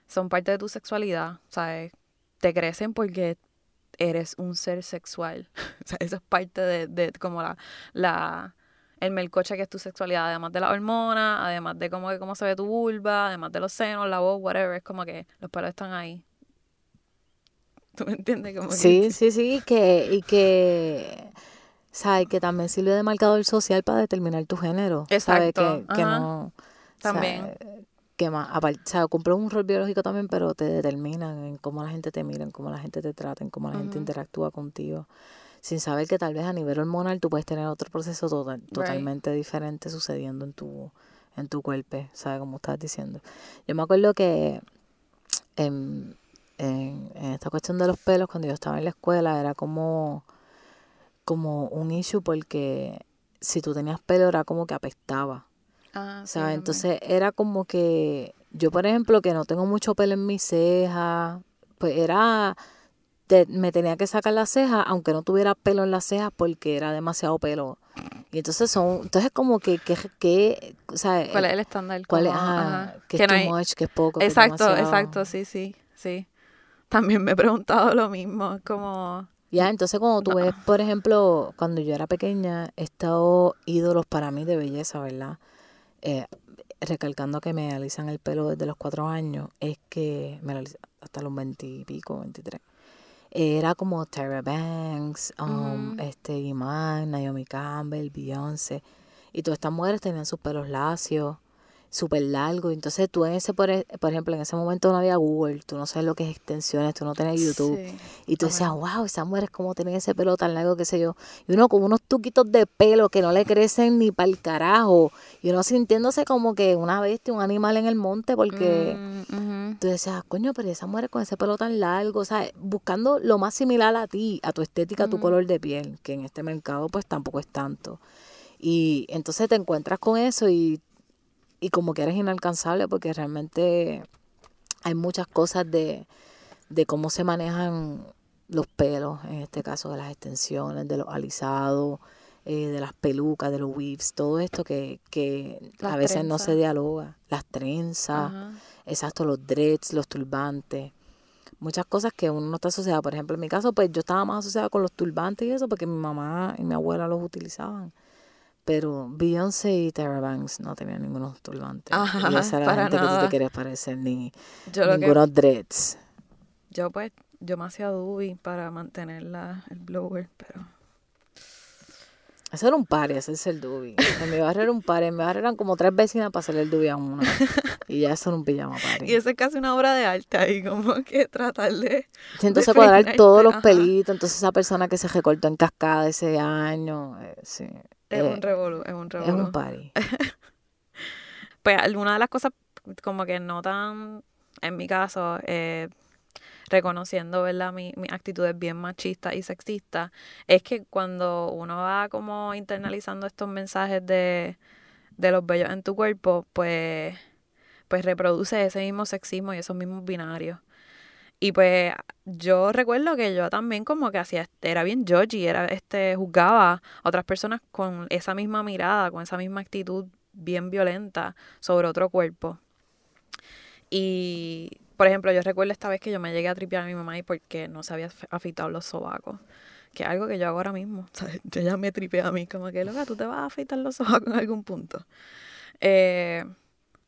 son parte de tu sexualidad, ¿sabes? Te crecen porque eres un ser sexual. o sea, eso es parte de, de como la, la el melcocha que es tu sexualidad, además de la hormona, además de cómo, cómo se ve tu vulva, además de los senos, la voz, whatever, es como que los pelos están ahí. ¿Tú me entiendes? Como sí, sí, sí, que, y que, ¿sabes? Que también sirve de marcador social para determinar tu género. Exacto. ¿Sabes? Que, que no... También. que más, o sea, cumple un rol biológico también, pero te determinan en cómo la gente te mira, en cómo la gente te trata, en cómo la gente interactúa contigo sin saber que tal vez a nivel hormonal tú puedes tener otro proceso totalmente diferente sucediendo en tu, en tu cuerpo, ¿sabes? Como estás diciendo. Yo me acuerdo que en, en, esta cuestión de los pelos, cuando yo estaba en la escuela, era como, como un issue porque si tú tenías pelo era como que apestaba. Ah, ¿sabes? Entonces era como que yo, por ejemplo, que no tengo mucho pelo en mis cejas, pues era me tenía que sacar la ceja, aunque no tuviera pelo en las cejas, porque era demasiado pelo. Y entonces son, entonces como que, que, que o sea, ¿Cuál es el estándar? ¿Cuál es, que, es too much, que es poco, Exacto, exacto, sí, sí, sí. También me he preguntado lo mismo, como... Ya, entonces cuando tú ves, por ejemplo, cuando yo era pequeña, he estado ídolos para mí de belleza, ¿verdad? Eh, recalcando que me alisan el pelo desde los cuatro años, es que me lo hasta los veintipico, veintitrés era como Tara Banks, um, este Iman, Naomi Campbell, Beyoncé. Y todas estas mujeres tenían sus pelos lacios, súper largos. Entonces tú en ese, por, e, por, ejemplo, en ese momento no había Google, tú no sabes lo que es extensiones, tú no tenías YouTube. Y tú decías, wow, esas mujeres cómo tienen ese pelo tan largo, qué sé yo. Y uno con unos tuquitos de pelo que no le crecen ni para el carajo. Y uno sintiéndose como que una bestia, un animal en el monte, porque... Mm, Tú decías, coño, pero esa mujer con ese pelo tan largo, o sea, buscando lo más similar a ti, a tu estética, a tu color de piel, que en este mercado pues tampoco es tanto. Y entonces te encuentras con eso y, y como que eres inalcanzable porque realmente hay muchas cosas de, de cómo se manejan los pelos, en este caso de las extensiones, de los alisados, eh, de las pelucas, de los weaves, todo esto que, que a veces no se dialoga, las trenzas, exacto, los dreads, los turbantes, muchas cosas que uno no está asociado. Por ejemplo, en mi caso, pues yo estaba más asociada con los turbantes y eso porque mi mamá y mi abuela los utilizaban. Pero Beyoncé y Tara Banks no tenían ninguno turbantes. y esa era la gente que tú te querías parecer, ni ningunos dreads. Yo pues, yo me hacía dubi para mantener el blower, pero... Era un par, ese es el dubi. En mi barrio era un par, en mi barrio eran como tres vecinas para hacerle el dubi a uno. Y ya eso era un pijama party. Y eso es casi una obra de arte ahí, como que tratar de. entonces cuadrar todos los pelitos, entonces esa persona que se recortó en cascada ese año, eh, sí. Es un eh, revolú, es un revolú. Es un party. pues alguna de las cosas como que no tan, en mi caso, eh, reconociendo, ¿verdad? Mi, mi actitudes bien machistas y sexistas, es que cuando uno va como internalizando estos mensajes de, de los bellos en tu cuerpo, pues, pues reproduce ese mismo sexismo y esos mismos binarios. Y pues yo recuerdo que yo también como que hacía, era bien y era este, juzgaba a otras personas con esa misma mirada, con esa misma actitud bien violenta sobre otro cuerpo. Y por ejemplo, yo recuerdo esta vez que yo me llegué a tripear a mi mamá y porque no se había afeitado los sobacos. Que es algo que yo hago ahora mismo. Yo ya me tripeé a mí, como que, loca, tú te vas a afeitar los sobacos en algún punto. Eh,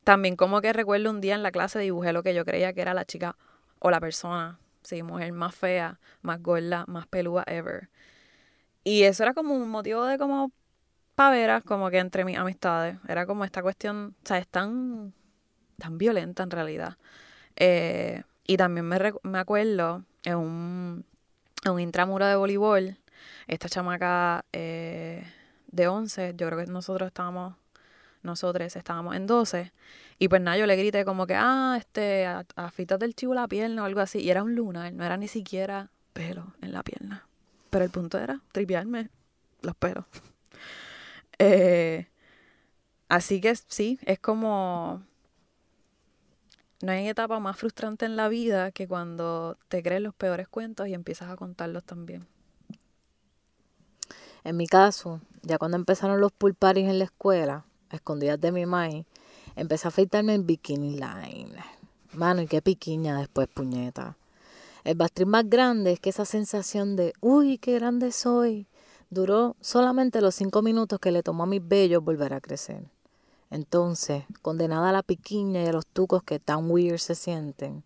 también como que recuerdo un día en la clase dibujé lo que yo creía que era la chica o la persona, sí, mujer más fea, más gorda, más pelúa ever. Y eso era como un motivo de como paveras como que entre mis amistades. Era como esta cuestión, o sea, es tan, tan violenta en realidad. Eh, y también me, me acuerdo en un, en un intramuro de voleibol, esta chamaca eh, de 11, yo creo que nosotros estábamos, nosotros estábamos en 12, y pues nada, le grité como que, ah, este, afítate el chivo la pierna o algo así, y era un lunar, no era ni siquiera pelo en la pierna. Pero el punto era triviarme los pelos. Eh, así que sí, es como... No hay etapa más frustrante en la vida que cuando te crees los peores cuentos y empiezas a contarlos también. En mi caso, ya cuando empezaron los pool parties en la escuela, escondidas de mi mãe, empecé a afeitarme en bikini line. Mano, y qué piquiña después, puñeta. El bastriz más grande es que esa sensación de, uy, qué grande soy, duró solamente los cinco minutos que le tomó a mis bellos volver a crecer. Entonces, condenada a la piquiña y a los tucos que tan weird se sienten,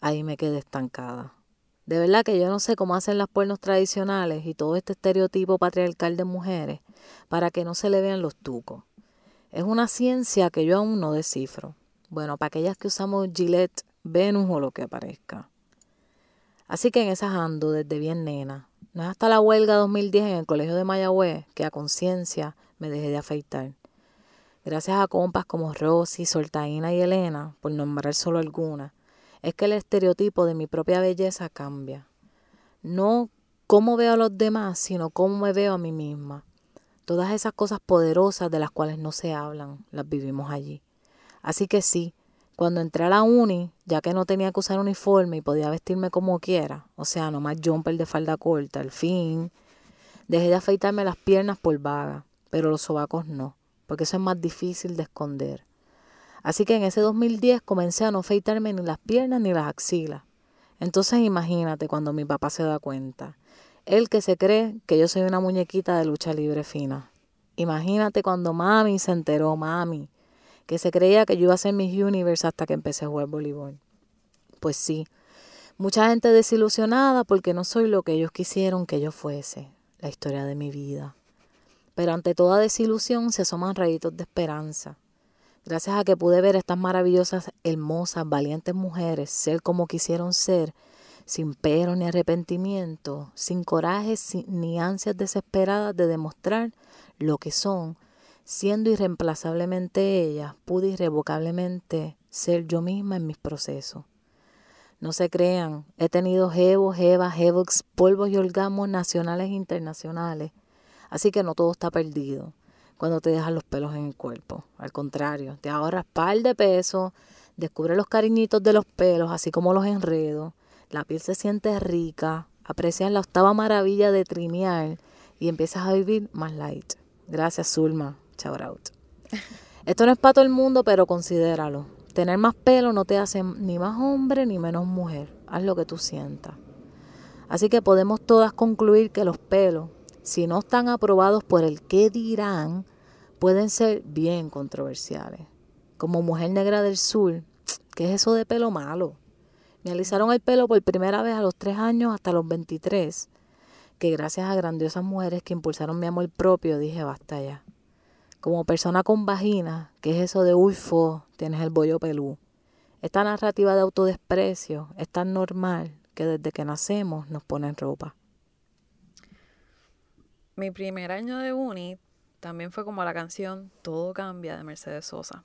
ahí me quedé estancada. De verdad que yo no sé cómo hacen las puernos tradicionales y todo este estereotipo patriarcal de mujeres para que no se le vean los tucos. Es una ciencia que yo aún no descifro. Bueno, para aquellas que usamos Gillette, Venus o lo que aparezca. Así que en esas ando desde bien nena. No es hasta la huelga 2010 en el colegio de Mayagüez que a conciencia me dejé de afeitar. Gracias a compas como Rosy, Soltaína y Elena, por nombrar solo algunas, es que el estereotipo de mi propia belleza cambia. No cómo veo a los demás, sino cómo me veo a mí misma. Todas esas cosas poderosas de las cuales no se hablan, las vivimos allí. Así que sí, cuando entré a la uni, ya que no tenía que usar uniforme y podía vestirme como quiera, o sea, nomás jumper de falda corta, al fin, dejé de afeitarme las piernas por vaga, pero los sobacos no, porque eso es más difícil de esconder. Así que en ese 2010 comencé a no afeitarme ni las piernas ni las axilas. Entonces imagínate cuando mi papá se da cuenta. Él que se cree que yo soy una muñequita de lucha libre fina. Imagínate cuando mami se enteró, mami, que se creía que yo iba a ser Miss Universe hasta que empecé a jugar voleibol. Pues sí, mucha gente desilusionada porque no soy lo que ellos quisieron que yo fuese, la historia de mi vida. Pero ante toda desilusión se asoman rayitos de esperanza. Gracias a que pude ver estas maravillosas, hermosas, valientes mujeres ser como quisieron ser, sin pero ni arrepentimiento, sin coraje ni ansias desesperadas de demostrar lo que son, siendo irreemplazablemente ellas, pude irrevocablemente ser yo misma en mis procesos. No se crean, he tenido jevos, jevas, jevox, polvos y orgasmos nacionales e internacionales, así que no todo está perdido cuando te dejas los pelos en el cuerpo. Al contrario, te ahorras par de peso, descubre los cariñitos de los pelos, así como los enredos, la piel se siente rica, aprecias la octava maravilla de trinear y empiezas a vivir más light. Gracias, Zulma. Chau out. Esto no es para todo el mundo, pero considéralo. Tener más pelo no te hace ni más hombre ni menos mujer. Haz lo que tú sientas. Así que podemos todas concluir que los pelos si no están aprobados por el qué dirán, pueden ser bien controversiales. Como mujer negra del sur, ¿qué es eso de pelo malo? Me alisaron el pelo por primera vez a los tres años hasta los 23, que gracias a grandiosas mujeres que impulsaron mi amor propio, dije basta ya. Como persona con vagina, ¿qué es eso de uifo? Tienes el bollo pelú. Esta narrativa de autodesprecio es tan normal que desde que nacemos nos ponen ropa mi primer año de uni también fue como la canción Todo cambia de Mercedes Sosa.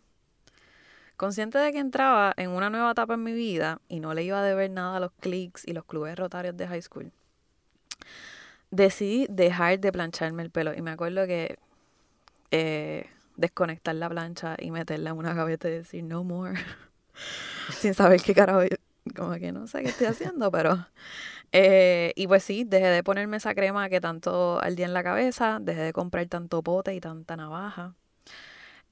Consciente de que entraba en una nueva etapa en mi vida y no le iba a deber nada a los clics y los clubes rotarios de high school, decidí dejar de plancharme el pelo. Y me acuerdo que eh, desconectar la plancha y meterla en una gaveta y decir no more, sin saber qué carajo, como que no sé qué estoy haciendo, pero eh, y pues sí, dejé de ponerme esa crema que tanto ardía en la cabeza, dejé de comprar tanto pote y tanta navaja.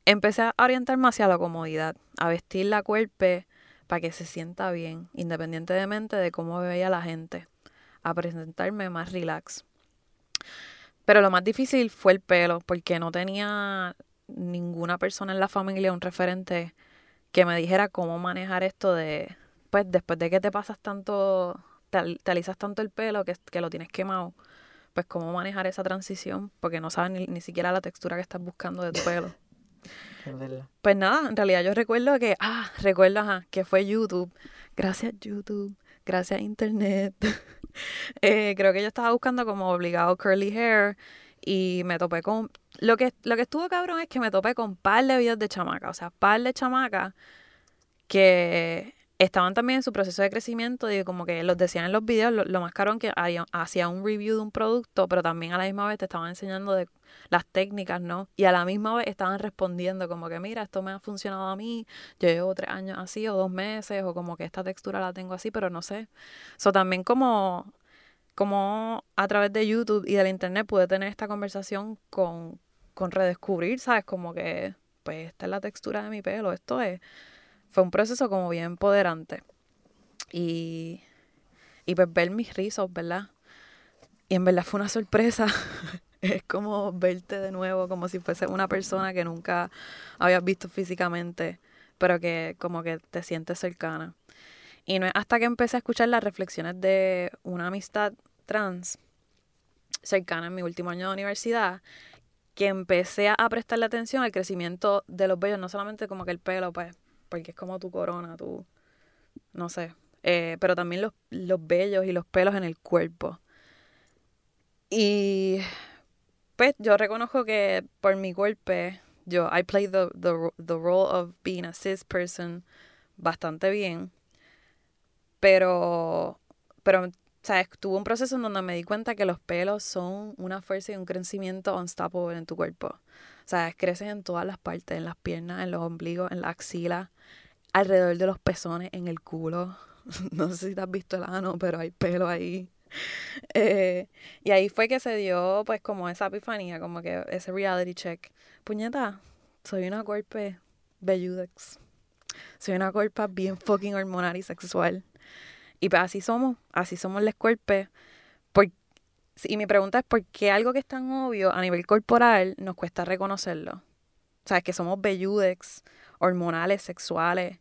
Empecé a orientarme hacia la comodidad, a vestir la cuerpe para que se sienta bien, independientemente de cómo veía la gente, a presentarme más relax. Pero lo más difícil fue el pelo, porque no tenía ninguna persona en la familia, un referente que me dijera cómo manejar esto de, pues después de que te pasas tanto te, alisas tanto el pelo que, que lo tienes quemado, pues cómo manejar esa transición, porque no sabes ni, ni siquiera la textura que estás buscando de tu pelo. Pues nada, en realidad yo recuerdo que, ah, recuerdo, ajá, que fue YouTube. Gracias YouTube, gracias Internet. Eh, creo que yo estaba buscando como obligado curly hair y me topé con... Lo que, lo que estuvo cabrón es que me topé con par de videos de chamaca, o sea, par de chamaca que estaban también en su proceso de crecimiento y como que los decían en los videos, lo, más caro que hacía un review de un producto, pero también a la misma vez te estaban enseñando de las técnicas, ¿no? Y a la misma vez estaban respondiendo como que, mira, esto me ha funcionado a mí, yo llevo tres años así o dos meses, o como que esta textura la tengo así, pero no sé. Eso también como, como a través de YouTube y del Internet pude tener esta conversación con, con redescubrir, ¿sabes? Como que, pues esta es la textura de mi pelo, esto es fue un proceso como bien empoderante. Y, y pues ver mis rizos, ¿verdad? Y en verdad fue una sorpresa. es como verte de nuevo, como si fuese una persona que nunca habías visto físicamente, pero que como que te sientes cercana. Y no es hasta que empecé a escuchar las reflexiones de una amistad trans cercana en mi último año de universidad que empecé a prestarle atención al crecimiento de los vellos, no solamente como que el pelo, pues porque es como tu corona, tu, no sé, eh, pero también los, los vellos y los pelos en el cuerpo. Y pues yo reconozco que por mi golpe, yo, I played the, the, the role of being a cis person bastante bien, pero, pero, ¿sabes? Tuve un proceso en donde me di cuenta que los pelos son una fuerza y un crecimiento unstoppable en tu cuerpo. O sea, crecen en todas las partes, en las piernas, en los ombligos, en la axila, alrededor de los pezones, en el culo. No sé si te has visto el ano, pero hay pelo ahí. Eh, y ahí fue que se dio, pues, como esa epifanía, como que ese reality check. Puñeta, soy una golpe belludex. Soy una cuerpa bien fucking hormonal y sexual. Y pues así somos, así somos las cuerpes. y mi pregunta es, ¿por qué algo que es tan obvio a nivel corporal nos cuesta reconocerlo? O sea, que somos belludex, hormonales, sexuales,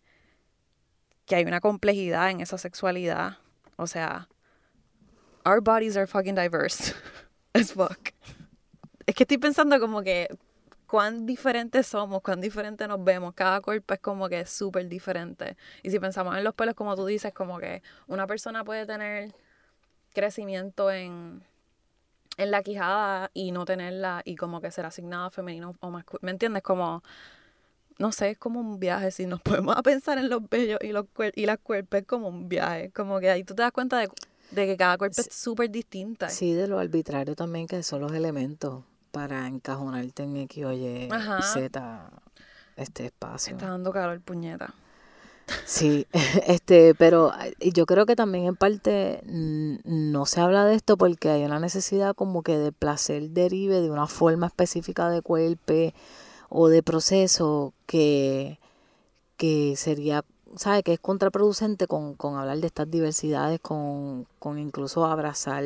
que hay una complejidad en esa sexualidad. O sea, our bodies are fucking diverse as fuck. Es que estoy pensando como que cuán diferentes somos, cuán diferentes nos vemos. Cada cuerpo es como que súper diferente. Y si pensamos en los pelos, como tú dices, como que una persona puede tener crecimiento en, en la quijada y no tenerla y como que ser asignada femenino o masculino. ¿Me entiendes? Como no sé, es como un viaje. Si nos podemos a pensar en los bellos y, los y las cuerpos, es como un viaje. Como que ahí tú te das cuenta de, que cada cuerpo es súper distinta. Sí, de lo arbitrario también, que son los elementos para encajonarte en X, Y, Z, este espacio. Está dando calor, puñeta. Sí, este, pero yo creo que también en parte no se habla de esto porque hay una necesidad como que de placer derive de una forma específica de cuerpo o de proceso que, que sería, ¿sabe? Que es contraproducente con, con hablar de estas diversidades, con, con incluso abrazar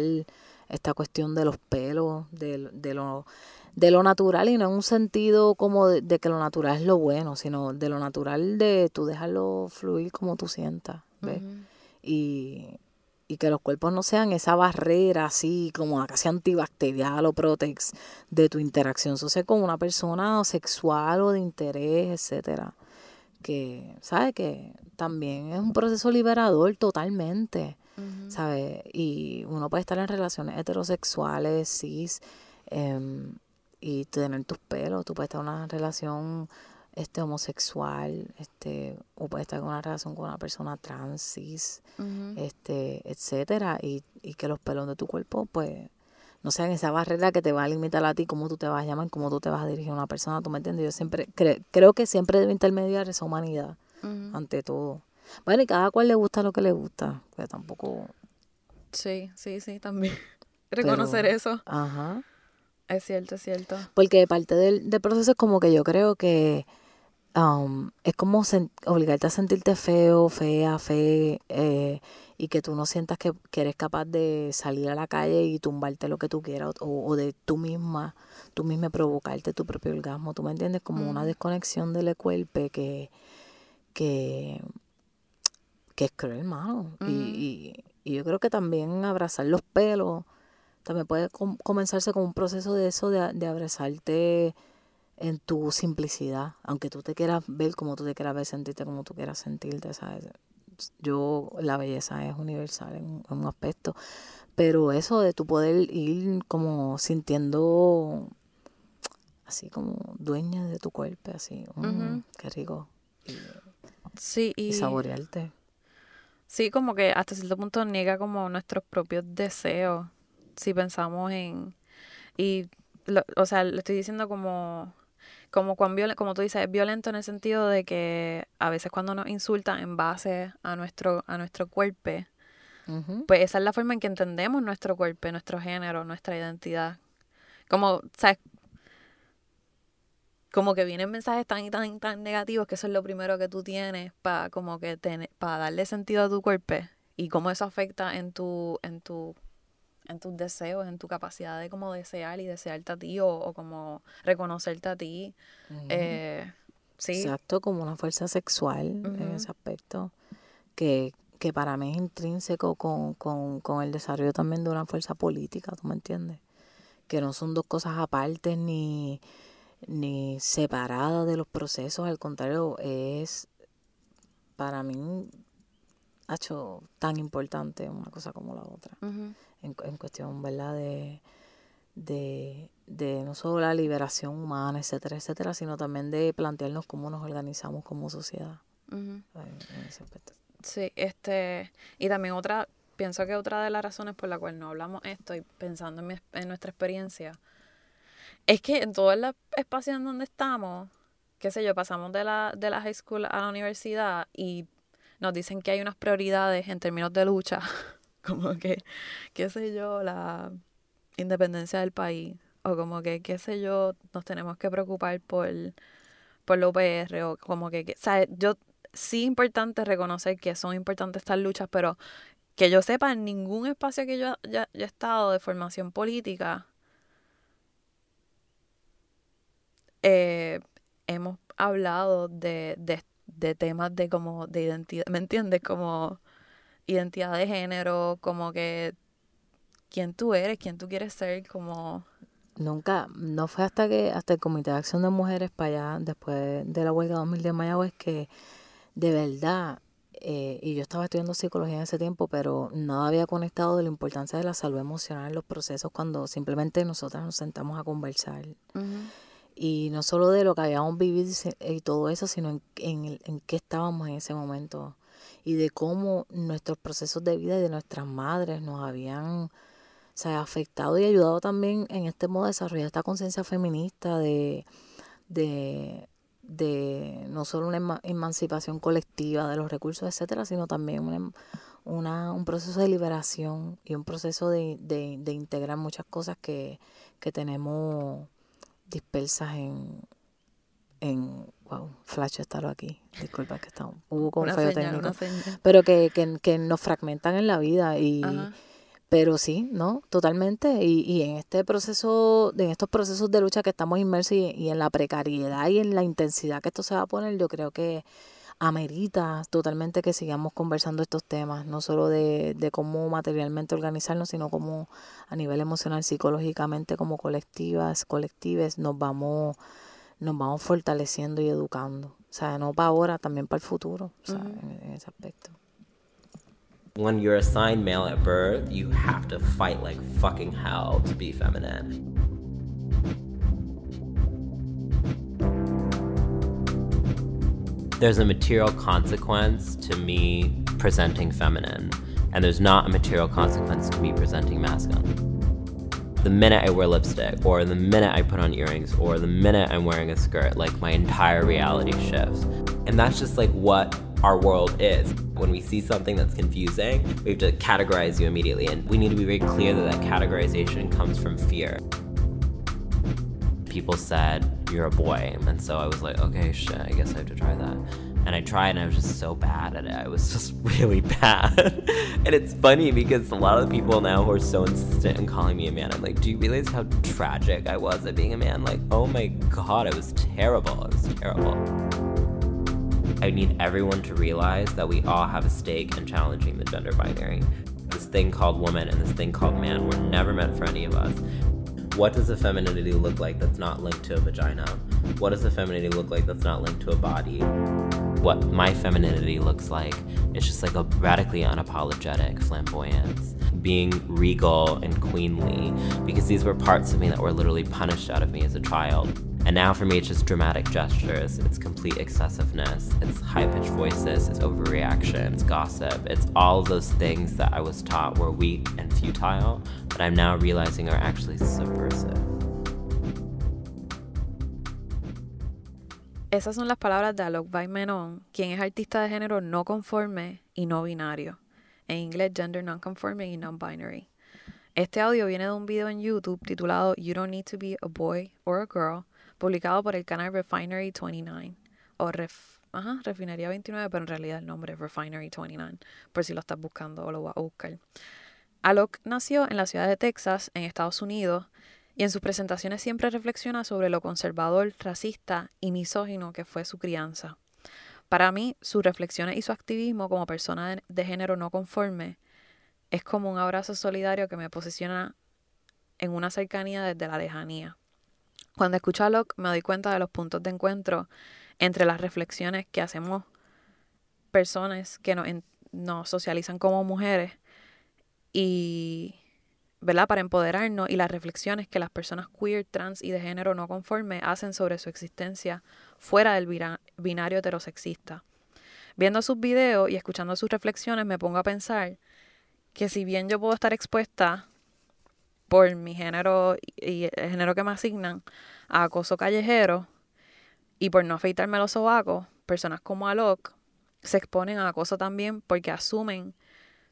esta cuestión de los pelos, de, de, lo, de lo natural y no en un sentido como de, que lo natural es lo bueno, sino de lo natural de tú dejarlo fluir como tú sientas, ¿ves? Y y que los cuerpos no sean esa barrera así como casi antibacterial o protex de tu interacción social con una persona sexual o de interés, etcétera. Que, ¿sabes? Que también es un proceso liberador totalmente, ¿sabes? Y uno puede estar en relaciones heterosexuales, cis, em, y tener tus pelos, tú puedes estar en una relación este homosexual, este, o puede estar en una relación con una persona trans, cis, este, etcétera, y, y que los pelos de tu cuerpo, pues, no sean esa barrera que te va a limitar a ti, cómo tú te vas a llamar, cómo tú te vas a dirigir a una persona, ¿tú me entiendes? Yo siempre creo que siempre debe intermediar esa humanidad, ante todo. Bueno, y cada cual le gusta lo que le gusta, pero tampoco... Sí, sí, sí, también. Reconocer eso. Ajá. Es cierto, es cierto. Porque parte del, del proceso es como que yo creo que um, es como obligarte a sentirte feo, fea, fe, eh, y que tú no sientas que, eres capaz de salir a la calle y tumbarte lo que tú quieras, o, de tú misma, tú misma provocarte tu propio orgasmo, ¿tú me entiendes? Como una desconexión del cuerpo que, que, que es cruel, mano. y, y, y yo creo que también abrazar los pelos también puede comenzarse como un proceso de eso, de, de abrazarte en tu simplicidad, aunque tú te quieras ver como tú te quieras ver, sentirte como tú quieras sentirte, ¿sabes? Yo, la belleza es universal en, un aspecto, pero eso de tu poder ir como sintiendo así como dueña de tu cuerpo, así, mm, qué rico. Y, sí, y, saborearte. Sí, como que hasta cierto punto niega como nuestros propios deseos, si pensamos en... Y, o sea, le estoy diciendo como como cuán como tú dices, es violento en el sentido de que a veces cuando nos insultan en base a nuestro, a nuestro cuerpo, pues esa es la forma en que entendemos nuestro cuerpo, nuestro género, nuestra identidad. Como, ¿sabes? Como que vienen mensajes tan y tan tan negativos que eso es lo primero que tú tienes para como que para darle sentido a tu cuerpo y cómo eso afecta en tu, en tu en tus deseos, en tu capacidad de como desear y desearte a ti o, como reconocerte a ti. Eh, sí. Exacto, como una fuerza sexual en ese aspecto, que, que para mí es intrínseco con, con, con el desarrollo también de una fuerza política, ¿tú me entiendes? Que no son dos cosas aparte ni, ni separadas de los procesos, al contrario, es para mí ha hecho tan importante una cosa como la otra en, en cuestión, ¿verdad? De, de, de no solo la liberación humana, etcétera, etcétera, sino también de plantearnos cómo nos organizamos como sociedad. Sí, este, y también otra, pienso que otra de las razones por la cual no hablamos esto y pensando en, en nuestra experiencia, es que en todos los espacios en donde estamos, qué sé yo, pasamos de la, de la high school a la universidad y nos dicen que hay unas prioridades en términos de lucha como que, qué sé yo, la independencia del país, o como que, qué sé yo, nos tenemos que preocupar por, por la UPR, o como que, que ¿sabes? Yo sí importante reconocer que son importantes estas luchas, pero que yo sepa, en ningún espacio que yo ya, he estado de formación política, eh, hemos hablado de, de, de temas de como de identidad, ¿me entiendes? Como identidad de género, como que quién tú eres, quién tú quieres ser, como... Nunca, no fue hasta que, hasta el Comité de Acción de Mujeres para allá, después de la huelga 2000 de Mayagüez, que de verdad, eh, y yo estaba estudiando psicología en ese tiempo, pero no había conectado de la importancia de la salud emocional en los procesos cuando simplemente nosotras nos sentamos a conversar. Y no solo de lo que habíamos vivido y todo eso, sino en, en, en qué estábamos en ese momento y de cómo nuestros procesos de vida y de nuestras madres nos habían se ha afectado y ayudado también en este modo a desarrollar esta conciencia feminista de, de, de, no solo una emancipación colectiva de los recursos, etcétera, sino también una, un proceso de liberación y un proceso de, de, de integrar muchas cosas que, que tenemos dispersas en, en wow, Flash estarlo aquí. Disculpa que está, hubo como un fallo técnico. Pero que, que, que, nos fragmentan en la vida y pero sí, ¿no? Totalmente. Y, y en este proceso, en estos procesos de lucha que estamos inmersos y, y en la precariedad y en la intensidad que esto se va a poner, yo creo que amerita totalmente que sigamos conversando estos temas, no solo de, de cómo materialmente organizarnos, sino cómo a nivel emocional, psicológicamente, como colectivas, colectives, nos vamos nos vamos fortaleciendo y educando. O sea, no para ahora, también para el futuro, o sea, en, en ese aspecto. When you're assigned male at birth, you have to fight like fucking hell to be feminine. There's a material consequence to me presenting feminine, and there's not a material consequence to me presenting masculine the minute I wear lipstick, or the minute I put on earrings, or the minute I'm wearing a skirt, like my entire reality shifts. And that's just like what our world is. When we see something that's confusing, we have to categorize you immediately. And we need to be very clear that that categorization comes from fear. People said, You're a boy. And so I was like, Okay, shit, I guess I have to try that and I tried and I was just so bad at it. I was just really bad. and it's funny because a lot of the people now who are so insistent in calling me a man, I'm like, do you realize how tragic I was at being a man? Like, oh my god, it was terrible. It was terrible. I need everyone to realize that we all have a stake in challenging the gender binary. This thing called woman and this thing called man were never meant for any of us. What does a femininity look like that's not linked to a vagina? What does a femininity look like that's not linked to a body? What my femininity looks like is just like a radically unapologetic flamboyance, being regal and queenly, because these were parts of me that were literally punished out of me as a child. And now for me, it's just dramatic gestures, it's complete excessiveness, it's high pitched voices, it's overreaction, it's gossip, it's all those things that I was taught were weak and futile that I'm now realizing are actually subversive. Esas son las palabras de Alok Menon, quien es artista de género no conforme y no binario. En inglés, gender non-conforming y non-binary. Este audio viene de un video en YouTube titulado You Don't Need to Be a Boy or a Girl, publicado por el canal Refinery 29, o Ref, ajá, Refinería 29, pero en realidad el nombre es Refinery 29, por si lo estás buscando o lo vas a buscar. Alok nació en la ciudad de Texas, en Estados Unidos, y en sus presentaciones siempre reflexiona sobre lo conservador, racista y misógino que fue su crianza. Para mí, sus reflexiones y su activismo como persona de género no conforme es como un abrazo solidario que me posiciona en una cercanía desde la lejanía. Cuando escucho a Locke me doy cuenta de los puntos de encuentro entre las reflexiones que hacemos personas que nos, socializan como mujeres y, ¿verdad? Para empoderarnos y las reflexiones que las personas queer, trans y de género no conforme hacen sobre su existencia fuera del binario heterosexista. Viendo sus videos y escuchando sus reflexiones me pongo a pensar que si bien yo puedo estar expuesta por mi género y el género que me asignan a acoso callejero y por no afeitarme los sobacos, personas como Alok se exponen a acoso también porque asumen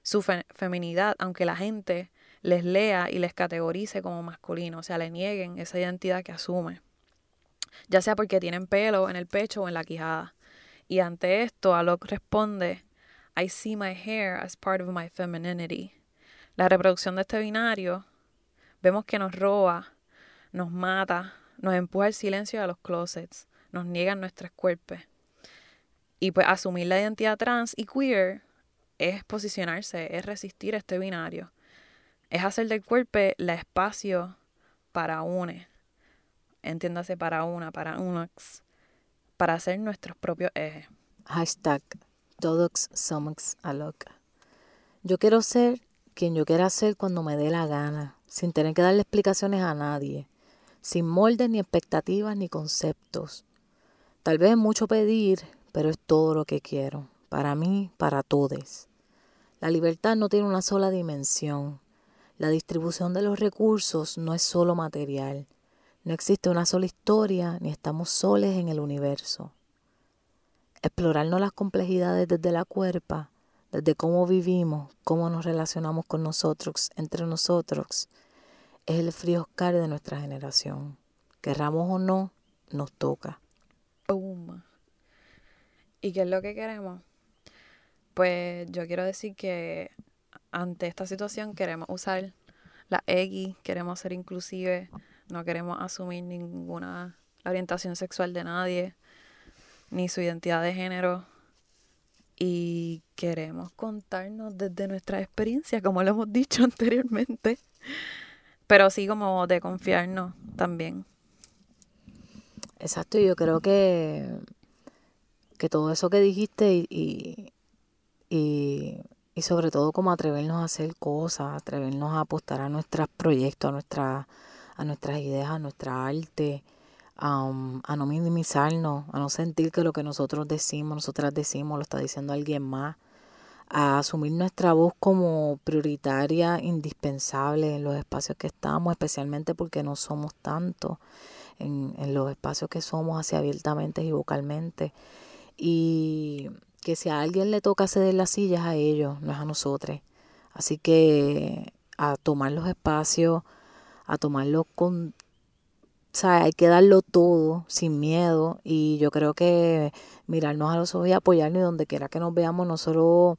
su feminidad, aunque la gente les lea y les categorice como masculino, o sea, le nieguen esa identidad que asume, ya sea porque tienen pelo en el pecho o en la quijada. Y ante esto, Alok responde, I see my hair as part of my femininity. La reproducción de este binario Vemos que nos roba, nos mata, nos empuja el silencio a los closets, nos niegan nuestros cuerpos. Y pues asumir la identidad trans y queer es posicionarse, es resistir este binario. Es hacer del cuerpo la espacio para une. Entiéndase para una, para unox, para hacer nuestros propios ejes. Hashtag todos somos. Yo quiero ser quien yo quiera ser cuando me dé la gana sin tener que darle explicaciones a nadie, sin moldes ni expectativas ni conceptos. Tal vez es mucho pedir, pero es todo lo que quiero, para mí, para todos. La libertad no tiene una sola dimensión. La distribución de los recursos no es solo material. No existe una sola historia, ni estamos soles en el universo. Explorarnos las complejidades desde la cuerpa desde cómo vivimos, cómo nos relacionamos con nosotros, entre nosotros, es el frío Oscar de nuestra generación. Querramos o no, nos toca. ¿Y qué es lo que queremos? Pues yo quiero decir que ante esta situación queremos usar la X, queremos ser inclusive, no queremos asumir ninguna orientación sexual de nadie, ni su identidad de género, y queremos contarnos desde nuestra experiencia, como lo hemos dicho anteriormente, pero sí como de confiarnos también. Exacto, yo creo que, que todo eso que dijiste y, y, y, sobre todo como atrevernos a hacer cosas, atrevernos a apostar a nuestros proyectos, a, nuestra, a nuestras ideas, a nuestra arte, a no minimizarnos, a no sentir que lo que nosotros decimos, nosotras decimos, lo está diciendo alguien más, a asumir nuestra voz como prioritaria, indispensable en los espacios que estamos, especialmente porque no somos tantos en, en los espacios que somos así abiertamente y vocalmente. Y que si a alguien le toca ceder las sillas a ellos, no es a nosotros. Así que a tomar los espacios, a tomarlos con sea, hay que darlo todo sin miedo y yo creo que mirarnos a los ojos y apoyarnos donde quiera que nos veamos, no solo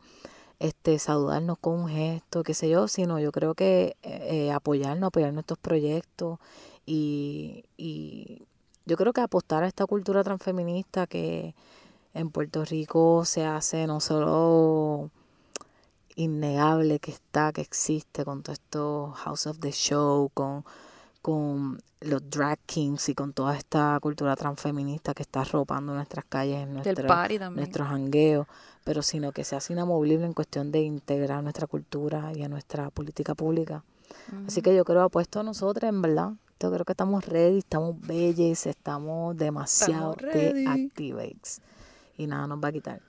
este, saludarnos con un gesto, qué sé yo, sino yo creo que eh, eh, apoyarnos, apoyar nuestros proyectos y, y yo creo que apostar a esta cultura transfeminista que en Puerto Rico se hace no solo innegable que está, que existe con todo esto House of the Show, con, con los drag kings y con toda esta cultura transfeminista que está arropando nuestras calles, nuestro, nuestros jangueos, pero sino que sea inamovible en cuestión de integrar nuestra cultura y a nuestra política pública. Así que yo creo apuesto a nosotros, en verdad. Yo creo que estamos ready, estamos bellas, estamos demasiado de activates. Y nada nos va a quitar.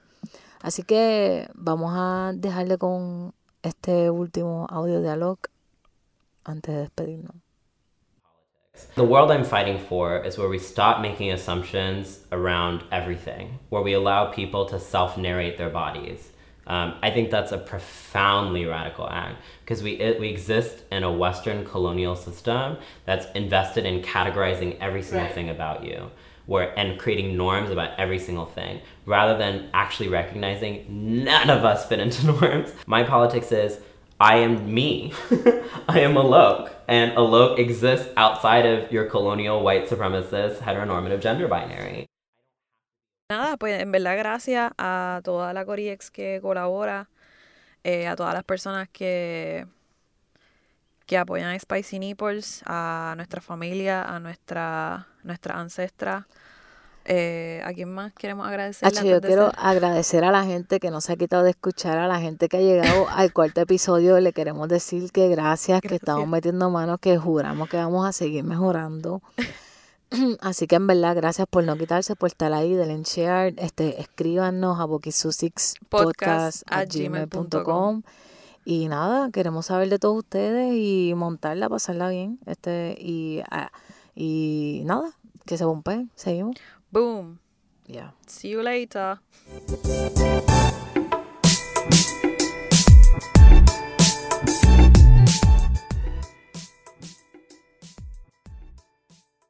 Así que vamos a dejarle con este último audio dialog antes de despedirnos. The world I'm fighting for is where we stop making assumptions around everything, where we allow people to self narrate their bodies. Um, I think that's a profoundly radical act because we, we exist in a Western colonial system that's invested in categorizing every single right. thing about you where, and creating norms about every single thing rather than actually recognizing none of us fit into norms. My politics is I am me. I am Alok. And Alok exists outside of your colonial white supremacist heteronormative gender binary. Nada, pues en verdad gracias a toda la Coriex que colabora, eh, a todas las personas que, que apoyan Spicy Nipples, a nuestra familia, a nuestra, nuestra ancestra, eh, ¿A quién más queremos agradecer? yo quiero agradecer a la gente que nos ha quitado de escuchar, a la gente que ha llegado al cuarto episodio. Le queremos decir que gracias, que estamos metiendo manos, que juramos que vamos a seguir mejorando. Así que en verdad, gracias por no quitarse, por estar ahí, del en share. Este, escríbanos a boquisusixpodcast.gmail.com Y nada, queremos saber de todos ustedes y montarla, pasarla bien. Este, y, ah, y nada, que se bombe, seguimos. Boom. Yeah. See you later.